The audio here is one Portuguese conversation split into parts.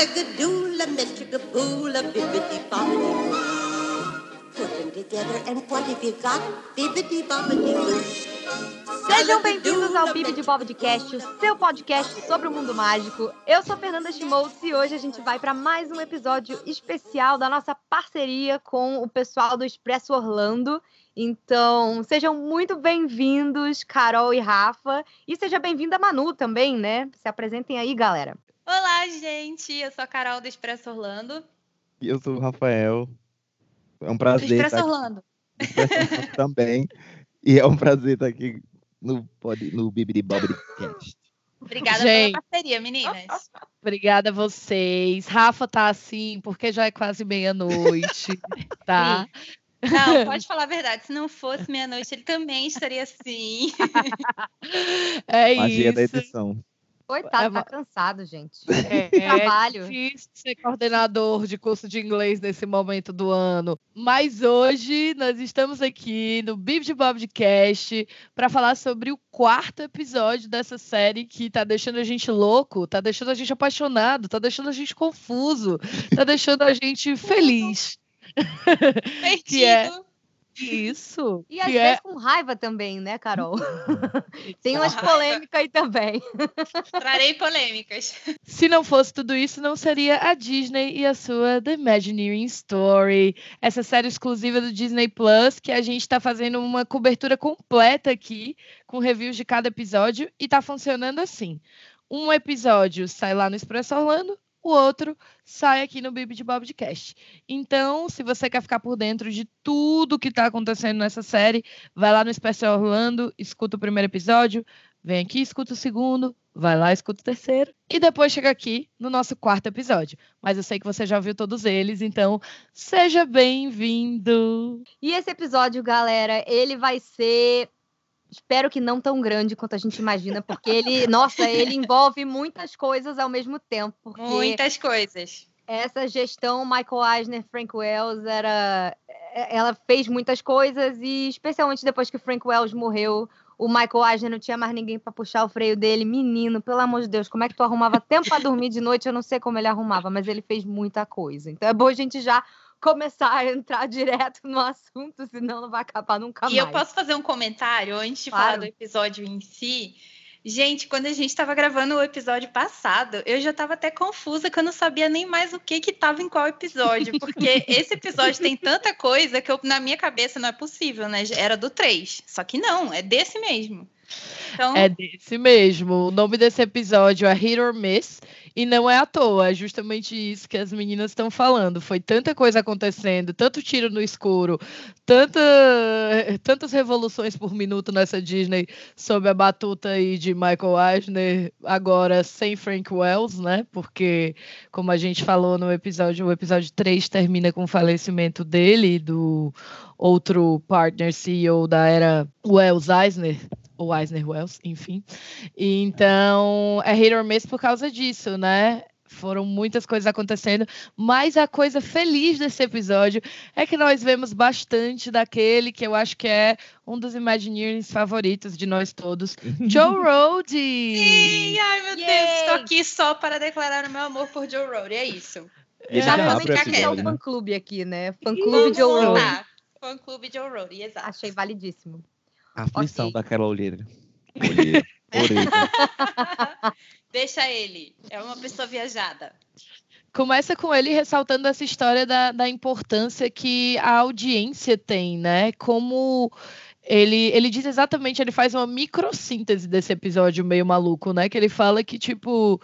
Bibbidi bobbidi boo. Put them together and what have you got? Bibbidi bobbidi boo. Sejam bem-vindos ao Bibi de Podcast, o seu podcast sobre o mundo mágico. Eu sou Fernanda Schmoltz e hoje a gente vai para mais um episódio especial da nossa parceria com o pessoal do Expresso Orlando. Então, sejam muito bem-vindos, Carol e Rafa. E seja bem-vinda, Manu, também, né? Se apresentem aí, galera. Olá, gente. Eu sou a Carol do Expresso Orlando. E eu sou o Rafael. É um prazer. Do Expresso estar aqui- Orlando. Expresso Orlando também. E é um prazer estar aqui no, pod- no Bibidi Cast. Obrigada Gente. pela parceria, meninas. Obrigada a vocês. Rafa tá assim, porque já é quase meia-noite, tá? Não, pode falar a verdade. Se não fosse meia-noite, ele também estaria assim. É Magia da isso. edição. Coitado, É, tá cansado, gente. É, Trabalho. é difícil ser coordenador de curso de inglês nesse momento do ano. Mas hoje nós estamos aqui no Bib de Bob de Cast para falar sobre o quarto episódio dessa série que tá deixando a gente louco, tá deixando a gente apaixonado, tá deixando a gente confuso, tá deixando a gente feliz. Que é- Perdido. Isso. E às vezes é com raiva também, né, Carol? Tem umas polêmicas aí também. Trarei polêmicas. Se não fosse tudo isso, não seria a Disney e a sua The Imagineering Story, essa série exclusiva do Disney Plus, que a gente está fazendo uma cobertura completa aqui, com reviews de cada episódio, e tá funcionando assim. Um episódio sai lá no Expresso Orlando, o outro sai aqui no Bibi de Bob de Cast. Então, se você quer ficar por dentro de tudo que está acontecendo nessa série, vai lá no Expresso Orlando, escuta o primeiro episódio, vem aqui, escuta o segundo, vai lá, escuta o terceiro, e depois chega aqui no nosso quarto episódio. Mas eu sei que você já viu todos eles, então seja bem-vindo! E esse episódio, galera, ele vai ser. Espero que não tão grande quanto a gente imagina, porque ele, nossa, ele envolve muitas coisas ao mesmo tempo. Muitas coisas. essa gestão Michael Eisner, Frank Wells, era, é, ela fez muitas coisas e especialmente depois que o Frank Wells morreu, o Michael Eisner não tinha mais ninguém para puxar o freio dele. Menino, pelo amor de Deus, como é que tu arrumava tempo para dormir de noite? Eu não sei como ele arrumava, mas ele fez muita coisa. Então é bom a gente já começar a entrar direto no assunto, senão não vai acabar nunca E mais. eu posso fazer um comentário antes de Claro. falar do episódio em si? Gente, quando a gente estava gravando o episódio passado, eu já estava até confusa que eu não sabia nem mais o que que estava em qual episódio, porque esse episódio tem tanta coisa que eu, na minha cabeça não é possível, né? Era do 3. Só que não, é desse mesmo. Então, É desse mesmo. O nome desse episódio é Hit or Miss. E não é à toa, é justamente isso que as meninas estão falando. Foi tanta coisa acontecendo, tanto tiro no escuro, tanta, tantas revoluções por minuto nessa Disney sob a batuta aí de Michael Eisner, agora sem Frank Wells, né? Porque, como a gente falou no episódio, o episódio 3 termina com o falecimento dele, do outro partner CEO da era Wells Eisner, ou Eisner Wells, enfim. E então é hit or miss por causa disso, né? Foram muitas coisas acontecendo, mas a coisa feliz desse episódio é que nós vemos bastante daquele que eu acho que é um dos Imagineers favoritos de nós todos, Joe Rody. Sim, ai meu Deus, Yay! estou aqui só para declarar o meu amor por Joe Road, é isso. Ele Já já abre ficar Exatamente, é o episódio, né? fã clube aqui, né? Fã Ih, clube Joe Vamos Rogan. lá. Fã clube Joe Road, exato. Achei validíssimo. A aflição Ok. da Carol Olheira. Olheira. Deixa ele, é uma pessoa viajada. Começa com ele ressaltando essa história da, da importância que a audiência tem, né? Como ele, ele diz exatamente, ele faz uma microssíntese desse episódio meio maluco, né? Que ele fala que, tipo,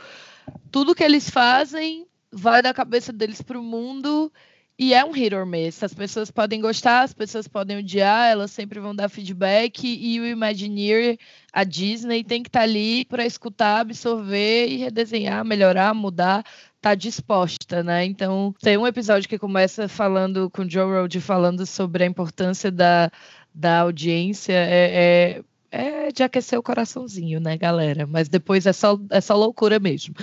tudo que eles fazem vai da cabeça deles pro mundo e é um hit or miss. As pessoas podem gostar, as pessoas podem odiar, elas sempre vão dar feedback e o Imagineer, a Disney, tem que estar ali para escutar, absorver e redesenhar, melhorar, mudar tá disposta, né? Então, tem um episódio que começa falando com Joe Road falando sobre a importância da, da audiência. É, é, é de aquecer o coraçãozinho, né, galera? Mas depois é só, é só loucura mesmo.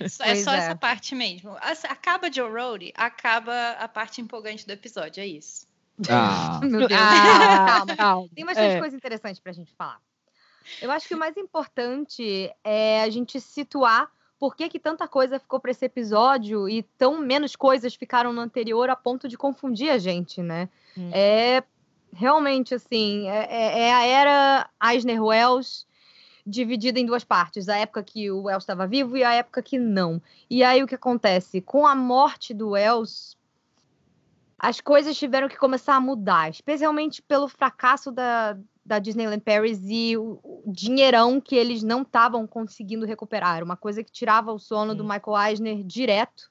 É, só, é só é. essa parte mesmo. Assim, Acaba Joe Road, acaba a parte empolgante do episódio, é isso. Ah, Meu Deus. Ah, Calma. calma. Tem bastante É. coisa interessante pra gente falar. Eu acho que o mais importante é a gente situar por que, que tanta coisa ficou para esse episódio e tão menos coisas ficaram no anterior a ponto de confundir a gente, né? Hum. É realmente assim, é, é, é a era Eisner-Wells dividida em duas partes, a época que o Wells estava vivo e a época que não. E aí o que acontece? Com a morte do Wells, as coisas tiveram que começar a mudar, especialmente pelo fracasso da, da Disneyland Paris e o, o dinheirão que eles não estavam conseguindo recuperar. Uma coisa que tirava o sono do Michael Eisner direto.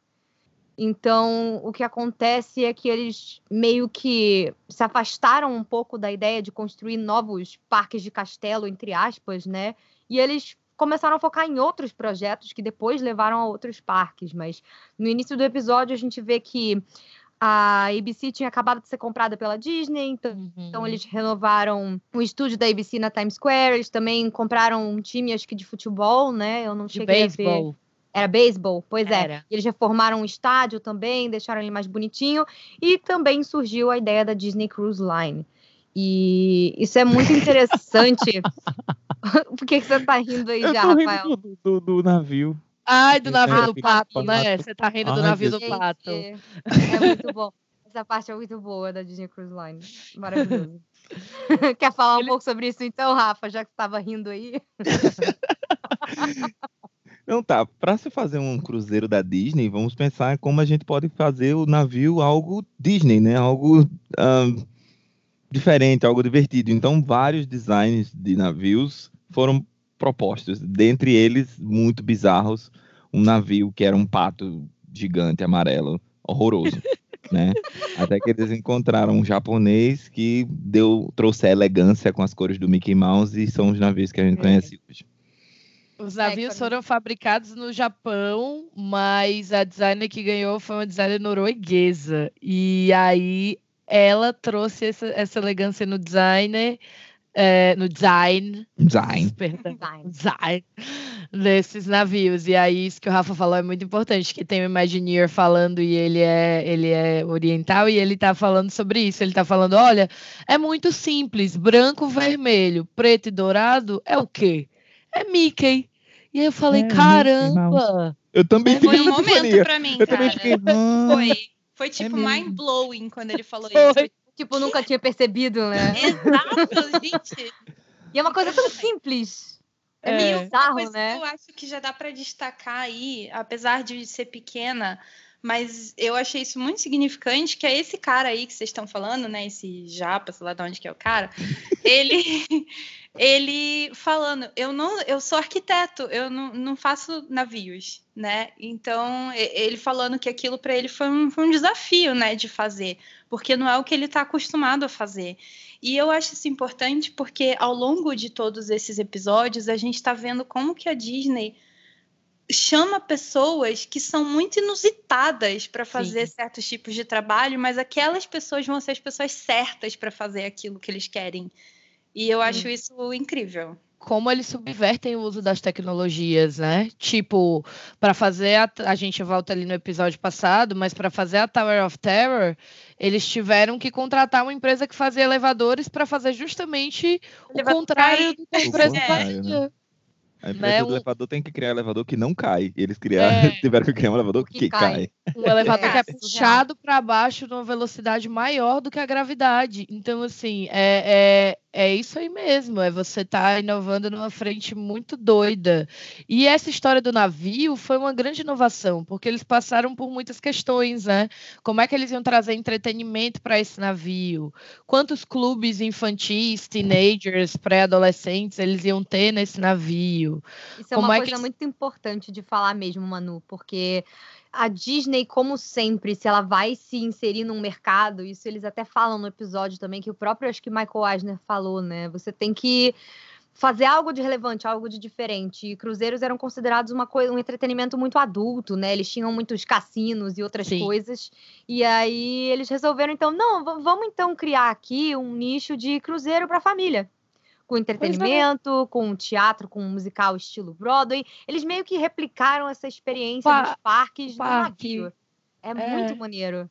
Então, o que acontece é que eles meio que se afastaram um pouco da ideia de construir novos parques de castelo, entre aspas, né? E eles começaram a focar em outros projetos que depois levaram a outros parques. Mas no início do episódio, a gente vê que a ABC tinha acabado de ser comprada pela Disney, então, uhum. então, eles renovaram o estúdio da ABC na Times Square. Eles também compraram um time, acho que de futebol, né? Eu não de cheguei baseball. a ver. Era beisebol, pois é. Era. é. Eles reformaram um estádio também, deixaram ele mais bonitinho. E também surgiu a ideia da Disney Cruise Line. E isso é muito interessante. Por que, que você tá rindo aí Eu já, Rafael? Do, do, do, navio. Ai, do navio é, do pato, né? Você tá rindo Ai, do navio do pato. É muito bom. Essa parte é muito boa da Disney Cruise Line. Maravilhoso. Quer falar um Ele... pouco sobre isso então, Rafa, já que estava rindo aí? Não, tá. Para se fazer um cruzeiro da Disney, vamos pensar como a gente pode fazer o navio algo Disney, né? Algo um, diferente, algo divertido. Então, vários designs de navios foram propostos. Dentre eles, muito bizarros, um navio que era um pato gigante amarelo, horroroso. né? Até que eles encontraram um japonês que deu trouxe a elegância com as cores do Mickey Mouse e são os navios que a gente é. conhece hoje. Os navios foram fabricados no Japão, mas a designer que ganhou foi uma designer norueguesa. E aí ela trouxe essa, essa elegância no designer é, no design. Design. Perdão, design. Desses navios. E aí, isso que o Rafa falou é muito importante, que tem o Imagineer falando e ele é, ele é oriental e ele tá falando sobre isso. Ele tá falando, olha, é muito simples, branco, vermelho, preto e dourado é o quê? É Mickey. E aí eu falei, é, caramba! Eu também Foi um momento pra mim, eu cara. Também fiquei, ah, Foi. Foi é tipo é mind-blowing quando ele falou Foi. isso. Tipo, nunca tinha percebido, né? Exato, gente. E é uma coisa tão simples. É, é meio bizarro, né? Eu acho que já dá para destacar aí, apesar de ser pequena, mas eu achei isso muito significante, que é esse cara aí que vocês estão falando, né? Esse japa, sei lá de onde que é o cara. ele ele falando, eu não, eu sou arquiteto, eu não, não faço navios, né? Então ele falando que aquilo para ele foi um, foi um, desafio, né, de fazer, porque não é o que ele está acostumado a fazer. E eu acho isso importante porque ao longo de todos esses episódios a gente está vendo como que a Disney chama pessoas que são muito inusitadas para fazer Sim. certos tipos de trabalho, mas aquelas pessoas vão ser as pessoas certas para fazer aquilo que eles querem e eu acho isso incrível. Como eles subvertem o uso das tecnologias, né? Tipo, para fazer a, a gente volta ali no episódio passado, mas para fazer a Tower of Terror, eles tiveram que contratar uma empresa que fazia elevadores para fazer justamente o contrário do que a empresa fazia. A empresa né? do elevador tem que criar um elevador que não cai. E eles criaram, é. tiveram que criar um elevador que, que cai. cai. Um elevador que é puxado para baixo numa velocidade maior do que a gravidade. Então, assim, é, é é isso aí mesmo, é você estar tá inovando numa frente muito doida. E essa história do navio foi uma grande inovação, porque eles passaram por muitas questões, né? Como é que eles iam trazer entretenimento para esse navio? Quantos clubes infantis, teenagers, pré-adolescentes eles iam ter nesse navio? Isso é Como uma é coisa que... muito importante de falar mesmo, Manu, porque a Disney, como sempre, se ela vai se inserir num mercado, isso eles até falam no episódio também, que o próprio, acho que Michael Eisner falou, né? Você tem que fazer algo de relevante, algo de diferente. E cruzeiros eram considerados uma coisa, um entretenimento muito adulto, né? Eles tinham muitos cassinos e outras Sim. coisas. E aí eles resolveram, então, não, vamos então criar aqui um nicho de cruzeiro para família com entretenimento, é. com teatro, com musical estilo Broadway. Eles meio que replicaram essa experiência pa nos parques parque. do navio. É, é, muito maneiro.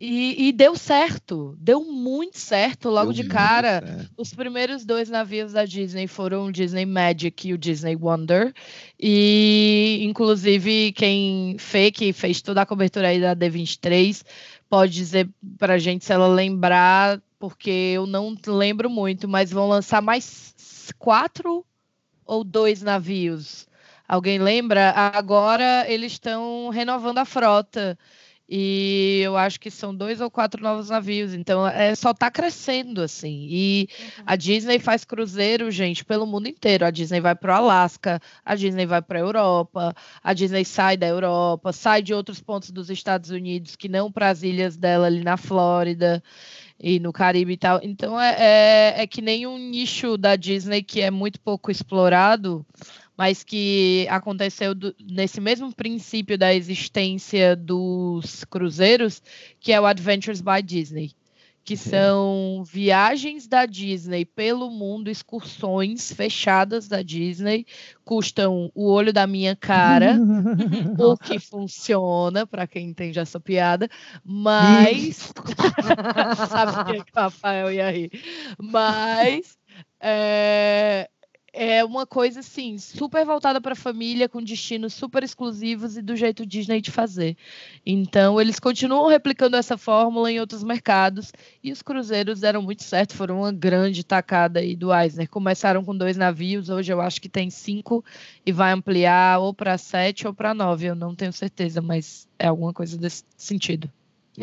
E, e deu certo, deu muito certo logo Deu de cara. certo. Os primeiros dois navios da Disney foram o Disney Magic e o Disney Wonder. E, inclusive, quem fez, que fez toda a cobertura aí da D23, pode dizer pra gente se ela lembrar, porque eu não lembro muito, mas vão lançar mais quatro ou dois navios. Alguém lembra? Agora eles estão renovando a frota. E eu acho que são dois ou quatro novos navios. Então, é, só está crescendo, assim. E a Disney faz cruzeiro, gente, pelo mundo inteiro. A Disney vai para o Alasca, a Disney vai para a Europa, a Disney sai da Europa, sai de outros pontos dos Estados Unidos, que não para as ilhas dela ali na Flórida e no Caribe e tal. Então, é, é, é que nem um nicho da Disney que é muito pouco explorado mas que aconteceu do- nesse mesmo princípio da existência dos cruzeiros, que é o Adventures by Disney, que são viagens da Disney pelo mundo, excursões fechadas da Disney, custam o olho da minha cara, o que funciona, para quem entende essa piada, mas sabia que o Rafael ia rir, mas é, é uma coisa assim, super voltada para a família, com destinos super exclusivos e do jeito Disney de fazer. Então, eles continuam replicando essa fórmula em outros mercados e os cruzeiros deram muito certo, foram uma grande tacada aí do Eisner. Começaram com dois navios, hoje eu acho que tem cinco e vai ampliar ou para sete ou para nove, eu não tenho certeza, mas é alguma coisa desse sentido.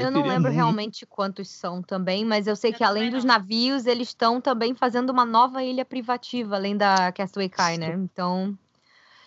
Eu, não queria lembro muito- realmente quantos são também, mas eu sei Eu que além dos não. navios, eles estão também fazendo uma nova ilha privativa, além da Castaway Cay, né? Então,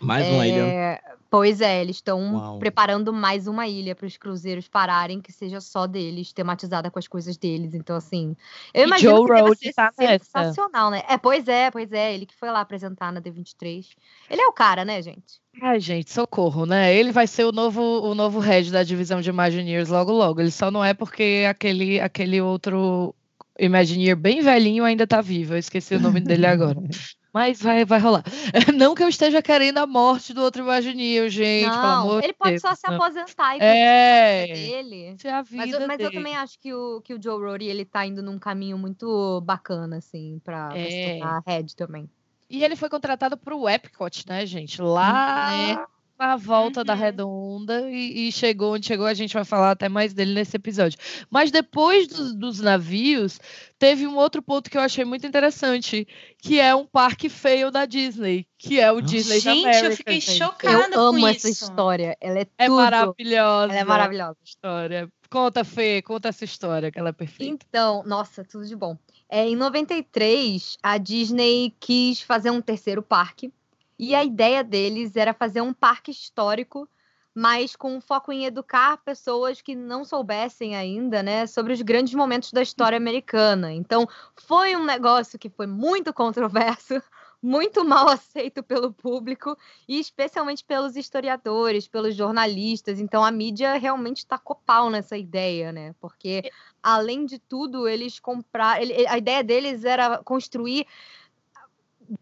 Mais uma ilha. é, pois é, eles estão preparando mais uma ilha para os cruzeiros pararem, que seja só deles, tematizada com as coisas deles. Então, assim, eu E imagino Joe que ser tá nessa. sensacional, né? É, pois é, pois é, ele que foi lá apresentar na D23. Ele é o cara, né, gente? Ai, gente, socorro, né? Ele vai ser o novo, o novo head da divisão de Imagineers logo logo. Ele só não é porque aquele, aquele outro Imagineer bem velhinho ainda tá vivo. Eu esqueci o nome dele agora. Mas vai, vai rolar. Não que eu esteja querendo a morte do outro Imagineer, gente, não, ele de pode Deus. só se aposentar e É. dele. É a Mas, vida eu, mas eu dele. também acho que o, que o Joe Rohde, ele tá indo num caminho muito bacana, assim, pra, pra se É. tornar head também. E ele foi contratado para o Epcot, né, gente? Lá Né? Na volta da Uhum. redonda e, e chegou onde chegou. A gente vai falar até mais dele nesse episódio. Mas depois dos, dos navios, teve um outro ponto que eu achei muito interessante, que é um parque feio da Disney, que é o Disney Gente, America. eu fiquei gente. chocada Eu com amo essa isso. história. Ela é É tudo. maravilhosa. Ela é maravilhosa. essa história. Conta, Fê, conta essa história, que ela é perfeita. Então, nossa, tudo de bom. É, em 93, a Disney quis fazer um terceiro parque. E a ideia deles era fazer um parque histórico, mas com foco em educar pessoas que não soubessem ainda, né, sobre os grandes momentos da história americana. Então, foi um negócio que foi muito controverso, muito mal aceito pelo público e especialmente pelos historiadores, pelos jornalistas. Então, a mídia realmente tacou pau nessa ideia, né? Porque além de tudo, eles compraram. ele- A ideia deles era construir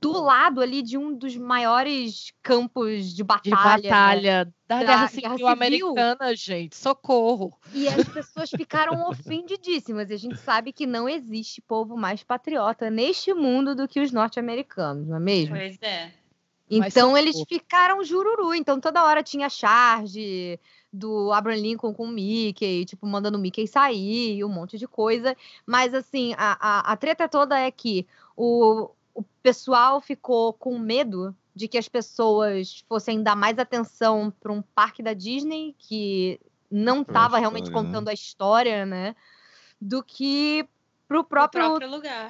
do lado ali de um dos maiores campos de De batalha. né? batalha da Da Guerra Guerra Civil Civil. Americana, gente. Socorro. E as pessoas ficaram ofendidíssimas. E a gente sabe que não existe povo mais patriota neste mundo do que os norte-americanos, não é mesmo? Pois é. Então eles ficaram jururu. Então toda hora tinha charge do Abraham Lincoln com o Mickey, tipo, mandando o Mickey sair, um monte de coisa. Mas assim, a, a, a treta toda é que o, o pessoal ficou com medo de que as pessoas fossem dar mais atenção para um parque da Disney, que não estava realmente né? contando a história, né? Do que pro O próprio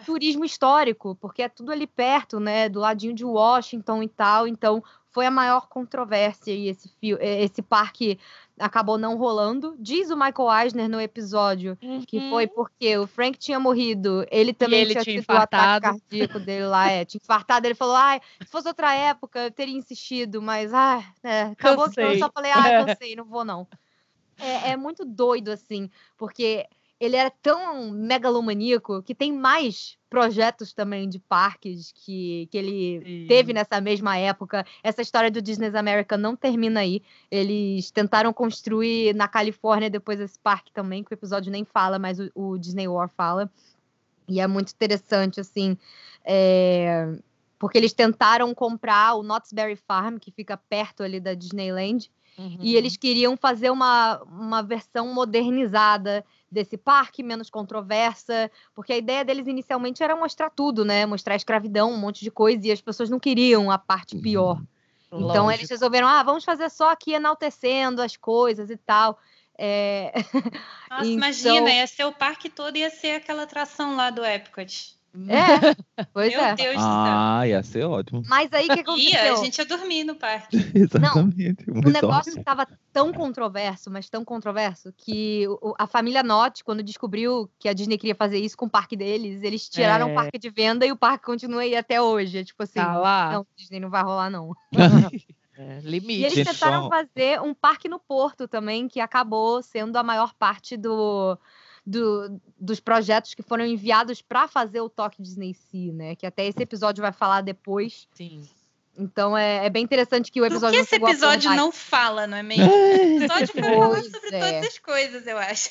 turismo histórico, porque é tudo ali perto, né, do ladinho de Washington e tal. Então, foi a maior controvérsia e esse fio, eh, esse parque acabou não rolando. Diz o Michael Eisner no episódio que Uhum. foi porque o Frank tinha morrido, ele também ele tinha, tinha tido o ataque cardíaco dele lá, é, tinha infartado. Ele falou, ai, se fosse outra época, eu teria insistido, mas, ah, é, acabou que eu Cansei. só falei, ah, cansei, não vou não. É, é muito doido, assim, porque ele era tão megalomaníaco que tem mais projetos também de parques que, que ele Sim. teve nessa mesma época. Essa história do Disney's America não termina aí. Eles tentaram construir na Califórnia depois esse parque também, que o episódio nem fala, mas o, o Disney War fala. E é muito interessante, assim, é, porque eles tentaram comprar o Knott's Berry Farm, que fica perto ali da Disneyland, Uhum. e eles queriam fazer uma, uma versão modernizada desse parque, menos controversa, porque a ideia deles inicialmente era mostrar tudo, né? Mostrar a escravidão, um monte de coisa, e as pessoas não queriam a parte pior. Então eles Lógico. resolveram, ah, vamos fazer só aqui enaltecendo as coisas e tal. É, Nossa, Então- imagina, ia ser o parque todo, ia ser aquela atração lá do Epcot. É, pois Meu é. Deus do céu. Ah, ia ser ótimo. Mas aí o que Ia, aconteceu? a gente ia dormir no parque. Exatamente. O negócio estava tão controverso, mas tão controverso, que a família Knott, quando descobriu que a Disney queria fazer isso com o parque deles, eles tiraram É. o parque de venda e o parque continua aí até hoje. É tipo assim, Tá lá. não, Disney não vai rolar, não. É, E limite. eles Gente, tentaram só- fazer um parque no Porto também, que acabou sendo a maior parte do, do- dos projetos que foram enviados para fazer o Toque Disney Sea, né? Que até esse episódio vai falar depois. Sim. Então é, é bem interessante que o Do episódio que não esse episódio não fala, não é mesmo? O episódio foi falando sobre é. todas as coisas, eu acho.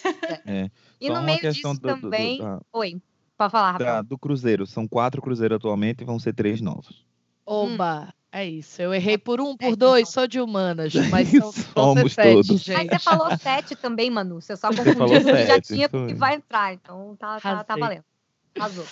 E Só no meio disso do- do- do- também. da- Oi, pode falar, da- do Cruzeiro. São quatro Cruzeiros atualmente e vão ser três novos. Oba, é isso. Eu errei por um, por dois, então. sou de humanas, mas são, Somos sete, todos. Mas gente. você falou sete também, Manu. Você só Você confundiu que já tinha mesmo. vai entrar. Então tá, tá, tá valendo. Arrasou.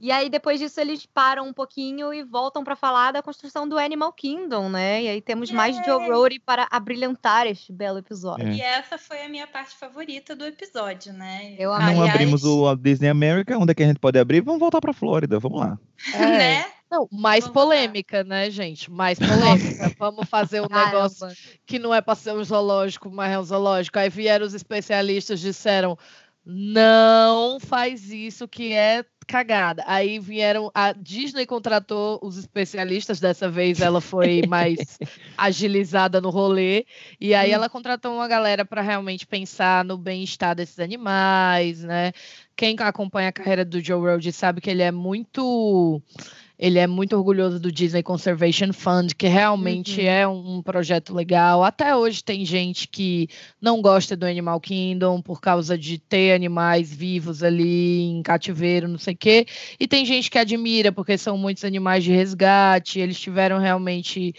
E aí, depois disso, eles param um pouquinho e voltam para falar da construção do Animal Kingdom, né? E aí temos mais Joe Rohde para abrilhantar este belo episódio. É. E essa foi a minha parte favorita do episódio, né? Eu Não. Aliás, abrimos o Disney America, onde é que a gente pode abrir? Vamos voltar pra Flórida, vamos lá. É. Né? Não, mais Vamos lá. polêmica, né, gente? Mais polêmica. Vamos fazer um negócio Caramba. que não é para ser um zoológico, mas é um zoológico. Aí vieram os especialistas disseram: não faz isso que é cagada. Aí vieram, a Disney contratou os especialistas, dessa vez ela foi mais agilizada no rolê, e aí Hum. ela contratou uma galera para realmente pensar no bem-estar desses animais, né? Quem acompanha a carreira do Joe Rohde sabe que ele é muito ele é muito orgulhoso do Disney Conservation Fund, que realmente Uhum. é um, um projeto legal. Até hoje tem gente que não gosta do Animal Kingdom por causa de ter animais vivos ali em cativeiro, não sei o quê. E tem gente que admira, porque são muitos animais de resgate. Eles tiveram realmente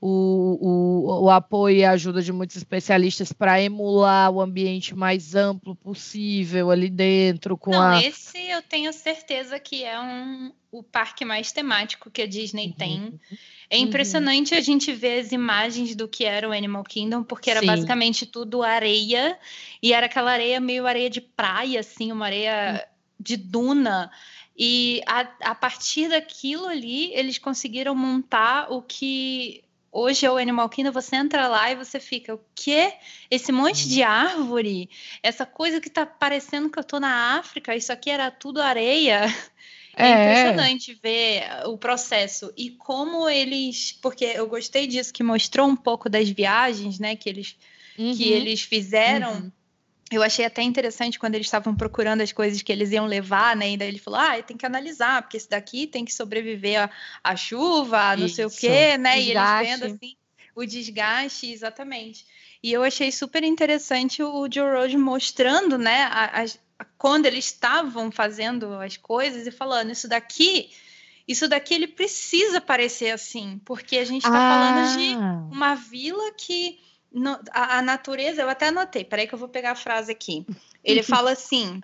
o, o, o apoio e a ajuda de muitos especialistas para emular o ambiente mais amplo possível ali dentro, com Não, a. esse eu tenho certeza que é um, o parque mais temático que a Disney tem. É Uhum. impressionante a gente ver as imagens do que era o Animal Kingdom, porque era Sim. basicamente tudo areia, e era aquela areia meio areia de praia, assim, uma areia de duna. E a, a partir daquilo ali, eles conseguiram montar o que hoje é o Animal Kingdom. Você entra lá e você fica, o quê? Esse monte de árvore, essa coisa que tá parecendo que eu tô na África, isso aqui era tudo areia. É, É. impressionante ver o processo e como eles, porque eu gostei disso que mostrou um pouco das viagens, né, que eles que Uhum. eles fizeram. Uhum. Eu achei até interessante quando eles estavam procurando as coisas que eles iam levar, né? E daí ele falou: ah, tem que analisar, porque esse daqui tem que sobreviver à, à chuva, não sei o Isso. quê, né? E eles Desgaste. vendo assim o desgaste, exatamente. E eu achei super interessante o Joe Road mostrando, né, a- a- quando eles estavam fazendo as coisas e falando, isso daqui, isso daqui ele precisa parecer assim, porque a gente está falando de Ah. uma vila que no- a, a natureza, eu até anotei, peraí que eu vou pegar a frase aqui. Ele fala assim: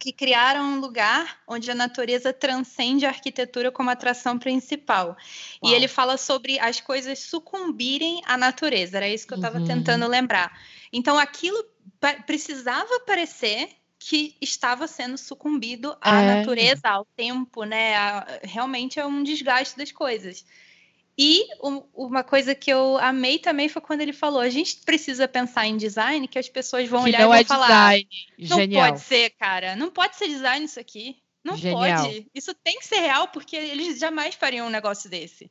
que criaram um lugar onde a natureza transcende a arquitetura como atração principal. E Uau. ele fala sobre as coisas sucumbirem à natureza, era isso que eu estava Uhum. tentando lembrar. Então aquilo precisava parecer que estava sendo sucumbido à É. natureza, ao tempo, né? A- realmente é um desgaste das coisas. E um- uma coisa que eu amei também foi quando ele falou: a gente precisa pensar em design que as pessoas vão Que olhar e é vão falar. design. Não Genial. pode ser, cara. Não pode ser design isso aqui. Não Genial. pode. Isso tem que ser real, porque eles jamais fariam um negócio desse.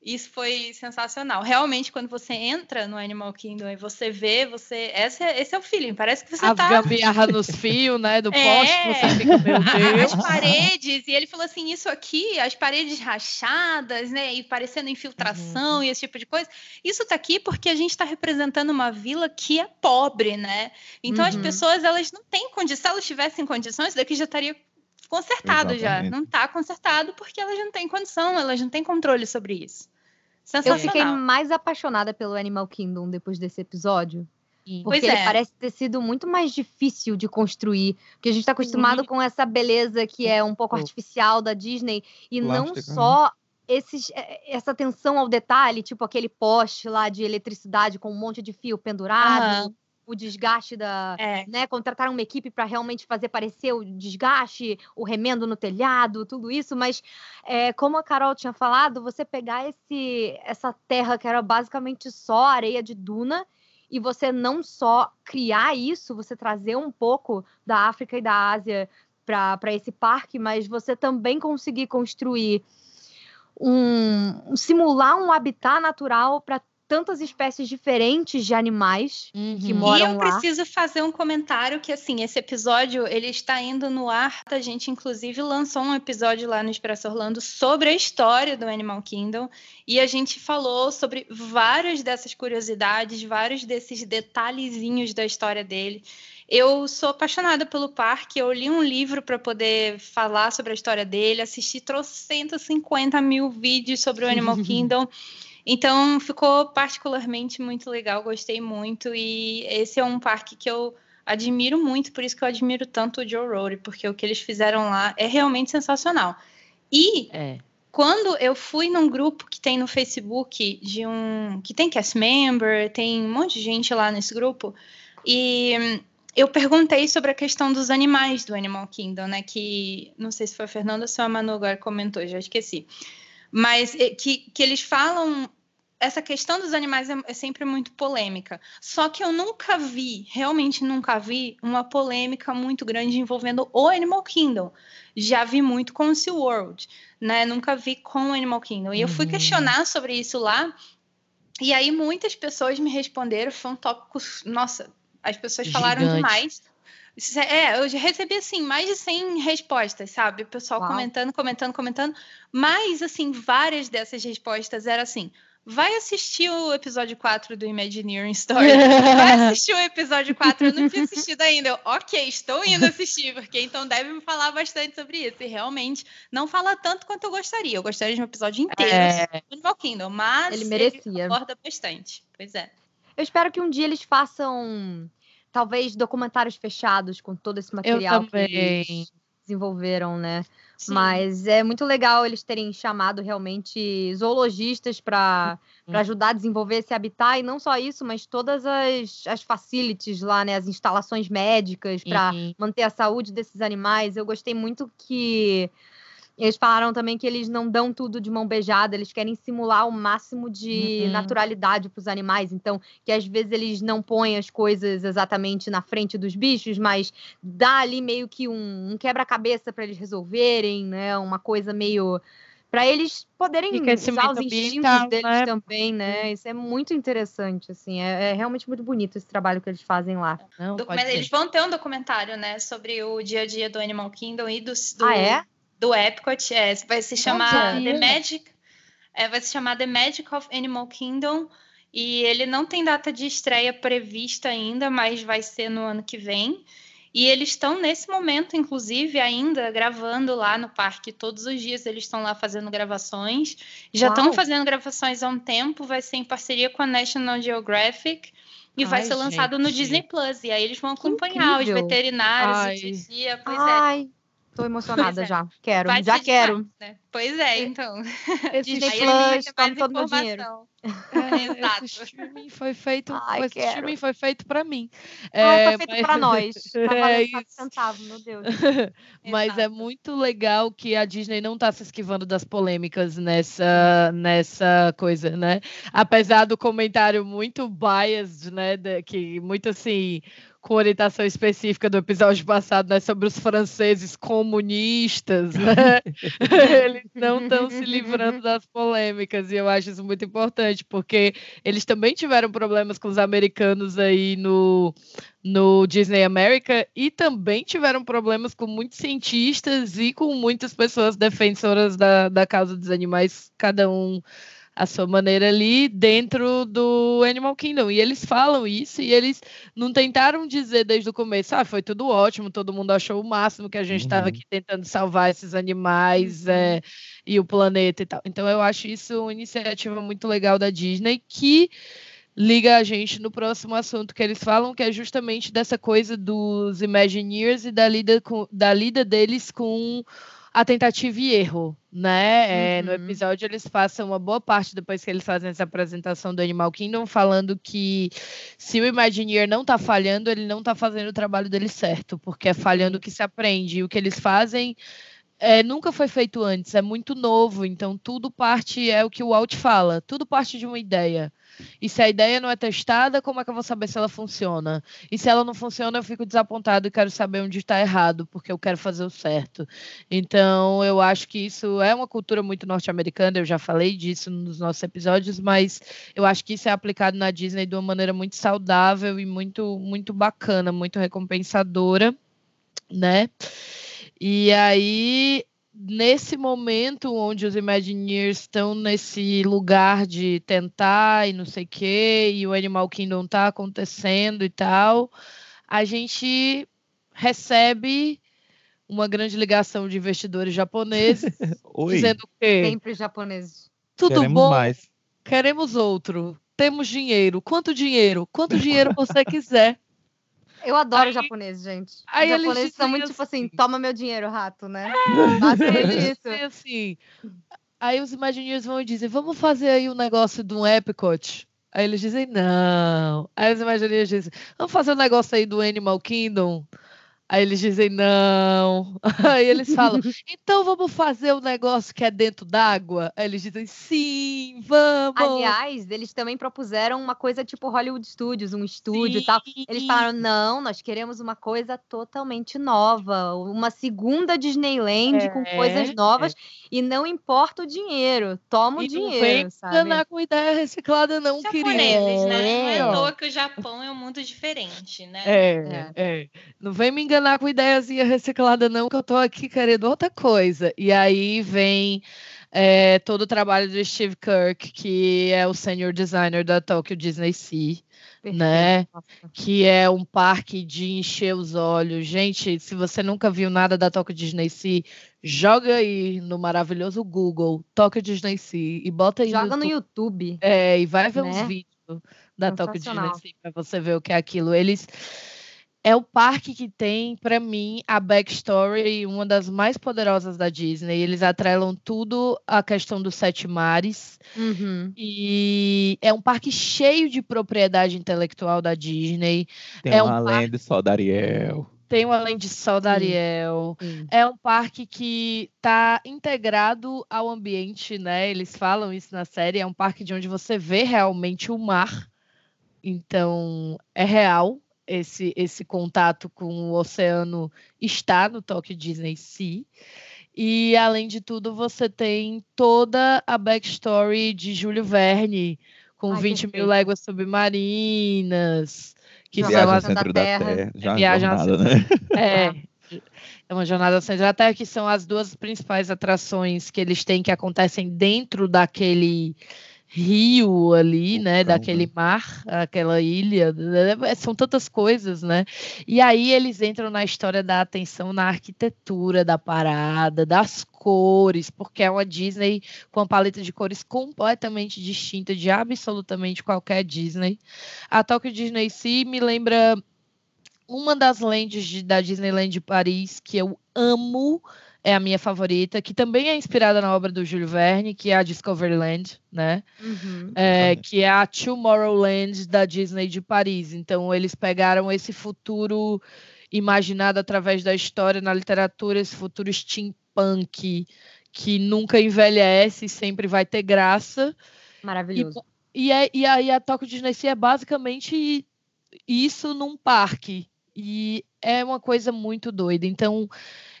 Isso foi sensacional. Realmente, quando você entra no Animal Kingdom e você vê, você. Esse é, esse é o feeling. Parece que você A tá. gambiarra nos fios, né? Do É. poste, você fica, meu Deus. As paredes, e ele falou assim: isso aqui, as paredes rachadas, né? E parecendo infiltração e esse tipo de coisa. Isso tá aqui porque a gente está representando uma vila que é pobre, né? Então as Uhum. pessoas, elas não têm condição. Se elas tivessem condições, isso daqui já estaria consertado já. Exatamente. Não tá consertado porque elas não têm condição, elas não têm controle sobre isso. Eu Sensacional. fiquei mais apaixonada pelo Animal Kingdom depois desse episódio. Sim. Porque Pois ele é. parece ter sido muito mais difícil de construir. Porque a gente está acostumado com essa beleza que é um pouco Uhum. artificial da Disney. E não Plástica, né? só esses, eh, essa atenção ao detalhe, tipo aquele poste lá de eletricidade com um monte de fio pendurado, Aham. O desgaste da. É. Né, contrataram uma equipe para realmente fazer parecer o desgaste, o remendo no telhado, tudo isso, mas é, como a Carol tinha falado, você pegar esse, essa terra que era basicamente só areia de duna e você não só criar isso, você trazer um pouco da África e da Ásia para esse parque, mas você também conseguir construir um simular um habitat natural para tantas espécies diferentes de animais que Uhum. E moram eu lá. preciso fazer um comentário que assim, esse episódio ele está indo no ar. A gente inclusive lançou um episódio lá no Expresso Orlando sobre a história do Animal Kingdom e a gente falou sobre várias dessas curiosidades, vários desses detalhezinhos da história dele. Eu sou apaixonada pelo parque, eu li um livro para poder falar sobre a história dele, assisti 350 mil vídeos sobre o Animal Kingdom. Então ficou particularmente muito legal, gostei muito. E esse é um parque que eu admiro muito, por isso que eu admiro tanto o Joe Road, porque o que eles fizeram lá é realmente sensacional. E É. quando eu fui num grupo que tem no Facebook de um. que tem cast member, tem um monte de gente lá nesse grupo, e eu perguntei sobre a questão dos animais do Animal Kingdom, né? Que não sei se foi a Fernanda ou se a Manu agora comentou, já esqueci. Mas eh, que, que eles falam. Essa questão dos animais é, é sempre muito polêmica. Só que eu nunca vi, realmente nunca vi, uma polêmica muito grande envolvendo o Animal Kingdom. Já vi muito com o SeaWorld, né? Nunca vi com o Animal Kingdom. E eu fui Uhum. questionar sobre isso lá. E aí muitas pessoas me responderam, foi um tópico, nossa, as pessoas falaram Gigante. demais. É, eu já recebi assim mais de 100 respostas, sabe? O pessoal Uau. comentando, comentando, comentando. Mas assim, várias dessas respostas eram assim: vai assistir o episódio 4 do Imagineering Story. Vai assistir o episódio 4, eu não tinha assistido ainda. Eu, ok, estou indo assistir, porque então deve me falar bastante sobre isso. E realmente não fala tanto quanto eu gostaria. Eu gostaria de um episódio inteiro É. sobre o Animal Kingdom, mas Ele merecia. aborda bastante. Pois é. Eu espero que um dia eles façam, talvez, documentários fechados com todo esse Eu material que também. eles desenvolveram, né? Sim. Mas é muito legal eles terem chamado realmente zoologistas para Uhum. ajudar a desenvolver esse habitat. E não só isso, mas todas as, as facilities lá, né? As instalações médicas para Uhum. manter a saúde desses animais. Eu gostei muito que eles falaram também que eles não dão tudo de mão beijada, eles querem simular o máximo de Uhum. naturalidade para os animais. Então, que às vezes eles não põem as coisas exatamente na frente dos bichos, mas dá ali meio que um, um quebra-cabeça para eles resolverem, né? Uma coisa meio para eles poderem usar os instintos deles né? também, né? Isso é muito interessante, assim, é, é realmente muito bonito esse trabalho que eles fazem lá. Não. Eles vão ter um documentário, né, sobre o dia a dia do Animal Kingdom e do, do, Ah, é? Do Epcot. É, vai se chamar. The Magic. é, vai se chamar The Magic of Animal Kingdom. E ele não tem data de estreia prevista ainda, mas vai ser no ano que vem. E eles estão nesse momento, inclusive, ainda gravando lá no parque. Todos os dias eles estão lá fazendo gravações. Já estão fazendo gravações há um tempo. Vai ser em parceria com a National Geographic. E vai Ai, ser lançado no gente. Disney Plus. E aí eles vão acompanhar os veterinários, Ai. o dia a dia. Pois é. Tô emocionada é. já. Quero, já quero. demais, né? Pois é, então. Esse Disney Plus, toma todo meu dinheiro. É, Exato. Esse streaming foi feito, Ai, esse quero. streaming foi feito para mim. Ai, É, foi feito mas- pra nós. Tá É centavo, meu Deus. Mas é Exato. muito legal que a Disney não está se esquivando das polêmicas nessa, nessa coisa, né? Apesar do comentário muito biased, né? que muito assim. Com orientação específica do episódio passado, né, sobre os franceses comunistas, né? eles não estão se livrando das polêmicas, e eu acho isso muito importante, porque eles também tiveram problemas com os americanos aí no, no Disney America, e também tiveram problemas com muitos cientistas e com muitas pessoas defensoras da, da causa dos animais, cada um a sua maneira ali dentro do Animal Kingdom. E eles falam isso e eles não tentaram dizer desde o começo, ah, foi tudo ótimo, todo mundo achou o máximo que a gente estava uhum. aqui tentando salvar esses animais é, e o planeta e tal. Então eu acho isso uma iniciativa muito legal da Disney que liga a gente no próximo assunto que eles falam, que é justamente dessa coisa dos Imagineers e da lida, com, da lida deles com a tentativa e erro, né? É, No uhum. episódio eles passam uma boa parte depois que eles fazem essa apresentação do Animal Kingdom falando que se o Imagineer não tá falhando, ele não tá fazendo o trabalho dele certo, porque é falhando que se aprende. E o que eles fazem é, nunca foi feito antes, é muito novo, então tudo parte, é o que o Walt fala, tudo parte de uma ideia. E se a ideia não é testada, como é que eu vou saber se ela funciona? E se ela não funciona, eu fico desapontado e quero saber onde está errado, porque eu quero fazer o certo. Então, eu acho que isso é uma cultura muito norte-americana, eu já falei disso nos nossos episódios, mas eu acho que isso é aplicado na Disney de uma maneira muito saudável e muito, muito bacana, muito recompensadora, né? E aí nesse momento onde os Imagineers estão nesse lugar de tentar e não sei o quê, e o Animal Kingdom está acontecendo e tal, a gente recebe uma grande ligação de investidores japoneses dizendo o quê? Sempre japoneses. Tudo Queremos bom? Mais. Queremos outro. Temos dinheiro. Quanto dinheiro? Quanto dinheiro você quiser. Eu adoro aí, japonês, gente. Aí Os japoneses são muito tipo assim, assim, toma meu dinheiro, rato, né? É, Basicamente isso. Assim, aí os Imagineers vão dizer, vamos fazer aí um negócio de um Epcot. Aí eles dizem, não. Aí os Imagineers dizem, vamos fazer um negócio aí do Animal Kingdom. Aí eles dizem não. Aí eles falam, então vamos fazer o um negócio que é dentro d'água? Aí eles dizem sim, vamos. Aliás, eles também propuseram uma coisa tipo Hollywood Studios, um estúdio sim. e tal. Eles falaram, não, nós queremos uma coisa totalmente nova, uma segunda Disneyland é, com coisas novas é. e não importa o dinheiro, toma e o dinheiro, não vem sabe? enganar com ideia reciclada não, queria. né? Não é à toa que o Japão é um mundo diferente, né? É, é. é. Não vem me enganar enganar com ideiazinha reciclada, não, que eu tô aqui querendo outra coisa. E aí vem é, todo o trabalho do Steve Kirk, que é o senior designer da Tokyo Disney Sea. Perfeito. né? Que é um parque de encher os olhos. Gente, se você nunca viu nada da Tokyo Disney Sea, joga aí no maravilhoso Google Tokyo Disney Sea e bota aí Joga no, no YouTube. É, e vai ver né? uns vídeos da Tokyo Disney Sea para você ver o que é aquilo. Eles é o parque que tem, para mim, a backstory, uma das mais poderosas da Disney. Eles atrelam tudo à questão dos sete mares. Uhum. E é um parque cheio de propriedade intelectual da Disney. Tem é um além parque... de Sol da Ariel. Tem um Além de Sol da Ariel. Sim. É um parque que está integrado ao ambiente, né? Eles falam isso na série. É um parque de onde você vê realmente o mar. Então, é real esse, esse contato com o oceano está no Tokyo Disney Sea. E, além de tudo, você tem toda a backstory de Júlio Verne, com Ai, 20 mil léguas submarinas, que Viagem são as centro da Terra. terra. Já Viagem jornada, né? É, é uma jornada centro da Terra, que são as duas principais atrações que eles têm que acontecem dentro daquele rio ali, né, daquele mar, aquela ilha, né, são tantas coisas, né? E aí eles entram na história da atenção na arquitetura da parada, das cores, porque é uma Disney com uma paleta de cores completamente distinta de absolutamente qualquer Disney. A Tokyo Disney Sea me lembra uma das lentes da Disneyland de Paris que eu amo, é a minha favorita, que também é inspirada na obra do Júlio Verne, que é a Discoveryland, né? Uhum. É, que é a Tomorrowland da Disney de Paris. Então, eles pegaram esse futuro imaginado através da história na literatura, esse futuro steampunk que nunca envelhece e sempre vai ter graça. Maravilhoso. E, e, é, e aí a Tokyo Disney é basicamente isso num parque E é uma coisa muito doida. Então,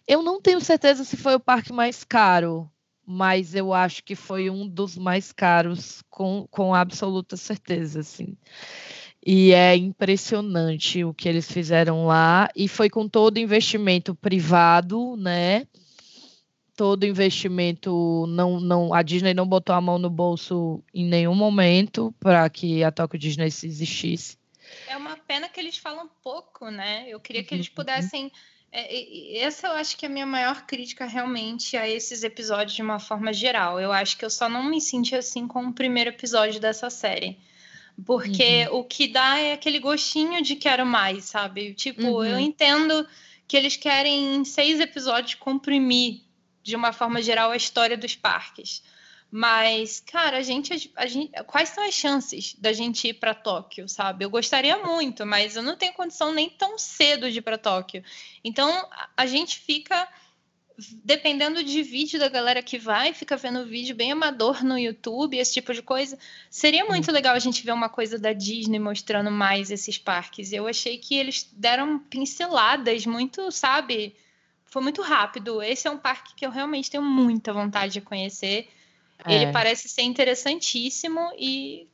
eu não tenho certeza se foi o parque mais caro, mas eu acho que foi um dos mais caros, com, com absoluta certeza, assim. E é impressionante o que eles fizeram lá, e foi com todo investimento privado, né? Todo investimento, não, não, a Disney não botou a mão no bolso em nenhum momento para que a Tokyo Disney existisse. É uma pena que eles falam pouco, né? Eu queria que eles uhum. É, essa eu acho que é a minha maior crítica realmente a esses episódios de uma forma geral. Eu acho que eu só não me senti assim com o primeiro episódio dessa série. Porque uhum. o que dá é aquele gostinho de quero mais, sabe? Tipo, uhum. eu entendo que eles querem em seis episódios comprimir de uma forma geral a história dos parques. Mas, cara, a gente, a gente, quais são as chances da gente ir para Tóquio, sabe? Eu gostaria muito, mas eu não tenho condição nem tão cedo de ir para Tóquio. Então, a gente fica dependendo de vídeo da galera que vai, fica vendo vídeo bem amador no YouTube, esse tipo de coisa. Seria muito legal a gente ver uma coisa da Disney mostrando mais esses parques. Eu achei que eles deram pinceladas muito, sabe? Foi muito rápido. Esse é um parque que eu realmente tenho muita vontade de conhecer. É. Ele parece ser interessantíssimo e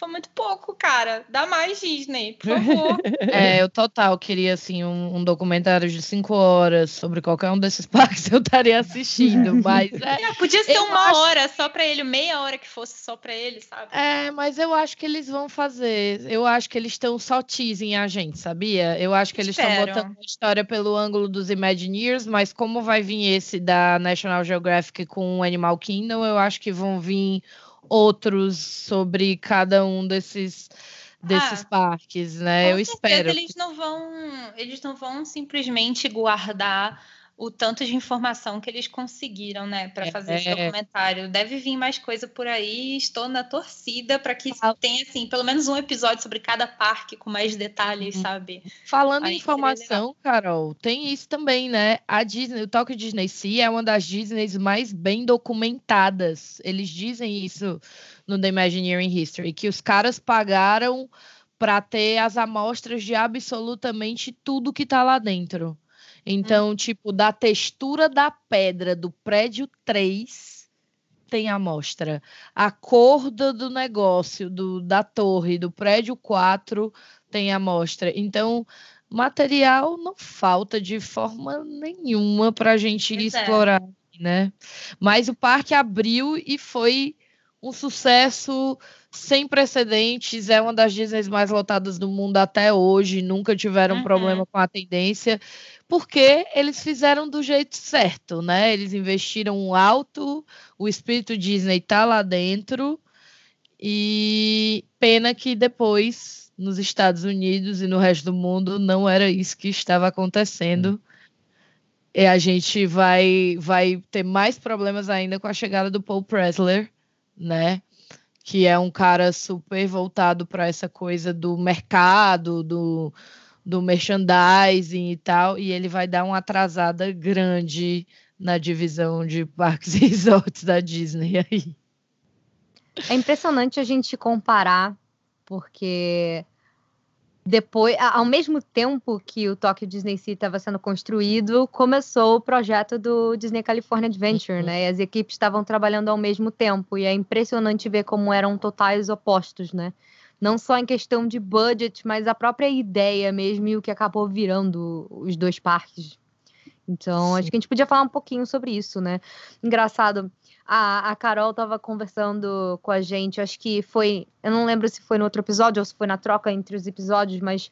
foi muito pouco, cara. Dá mais Disney, por favor. é, eu total queria, assim, um, um, documentário de cinco horas sobre qualquer um desses parques, eu estaria assistindo, mas... É, é, podia ser uma acho... hora só pra ele, meia hora que fosse só pra ele, sabe? É, mas eu acho que eles vão fazer. Eu acho que eles estão só teasing a gente, sabia? Eu acho que eles estão botando a história pelo ângulo dos Imagineers, mas como vai vir esse da National Geographic com o Animal Kingdom, eu acho que vão vir outros sobre cada um desses desses ah, parques, né? Eu espero. Eles não vão, eles não vão simplesmente guardar o tanto de informação que eles conseguiram, né, para fazer é. esse documentário. Deve vir mais coisa por aí. Estou na torcida para que tenha assim, pelo menos um episódio sobre cada parque com mais detalhes, uhum. sabe? Falando aí em informação, Carol, tem isso também, né? A Disney, o Tokyo Disney Sea é uma das Disneys mais bem documentadas. Eles dizem isso no The Imagineering History, que os caras pagaram para ter as amostras de absolutamente tudo que está lá dentro. Então, hum. tipo, da textura da pedra do prédio 3 tem amostra. A cor do, negócio, do, da torre, do prédio 4 tem amostra. Então, material não falta de forma nenhuma para a gente é. explorar, é. né? Mas o parque abriu e foi um sucesso sem precedentes, é uma das Disney mais lotadas do mundo até hoje, nunca tiveram uhum. problema com a tendência, porque eles fizeram do jeito certo, né? Eles investiram alto, o espírito Disney está lá dentro, e pena que depois, nos Estados Unidos e no resto do mundo, não era isso que estava acontecendo. E a gente vai, vai ter mais problemas ainda com a chegada do Paul Pressler, né? Que é um cara super voltado para essa coisa do mercado, do, do merchandising e tal, e ele vai dar uma atrasada grande na divisão de parques e resorts da Disney aí. É impressionante a gente comparar, porque depois, ao mesmo tempo que o Tokyo Disney Sea estava sendo construído, começou o projeto do Disney California Adventure, uhum. né? E as equipes estavam trabalhando ao mesmo tempo, e é impressionante ver como eram totais opostos, né? Não só em questão de budget, mas a própria ideia mesmo e o que acabou virando os dois parques. Então, Sim. acho que a gente podia falar um pouquinho sobre isso, né? Engraçado, a, a Carol estava conversando com a gente, acho que foi, eu não lembro se foi no outro episódio ou se foi na troca entre os episódios, mas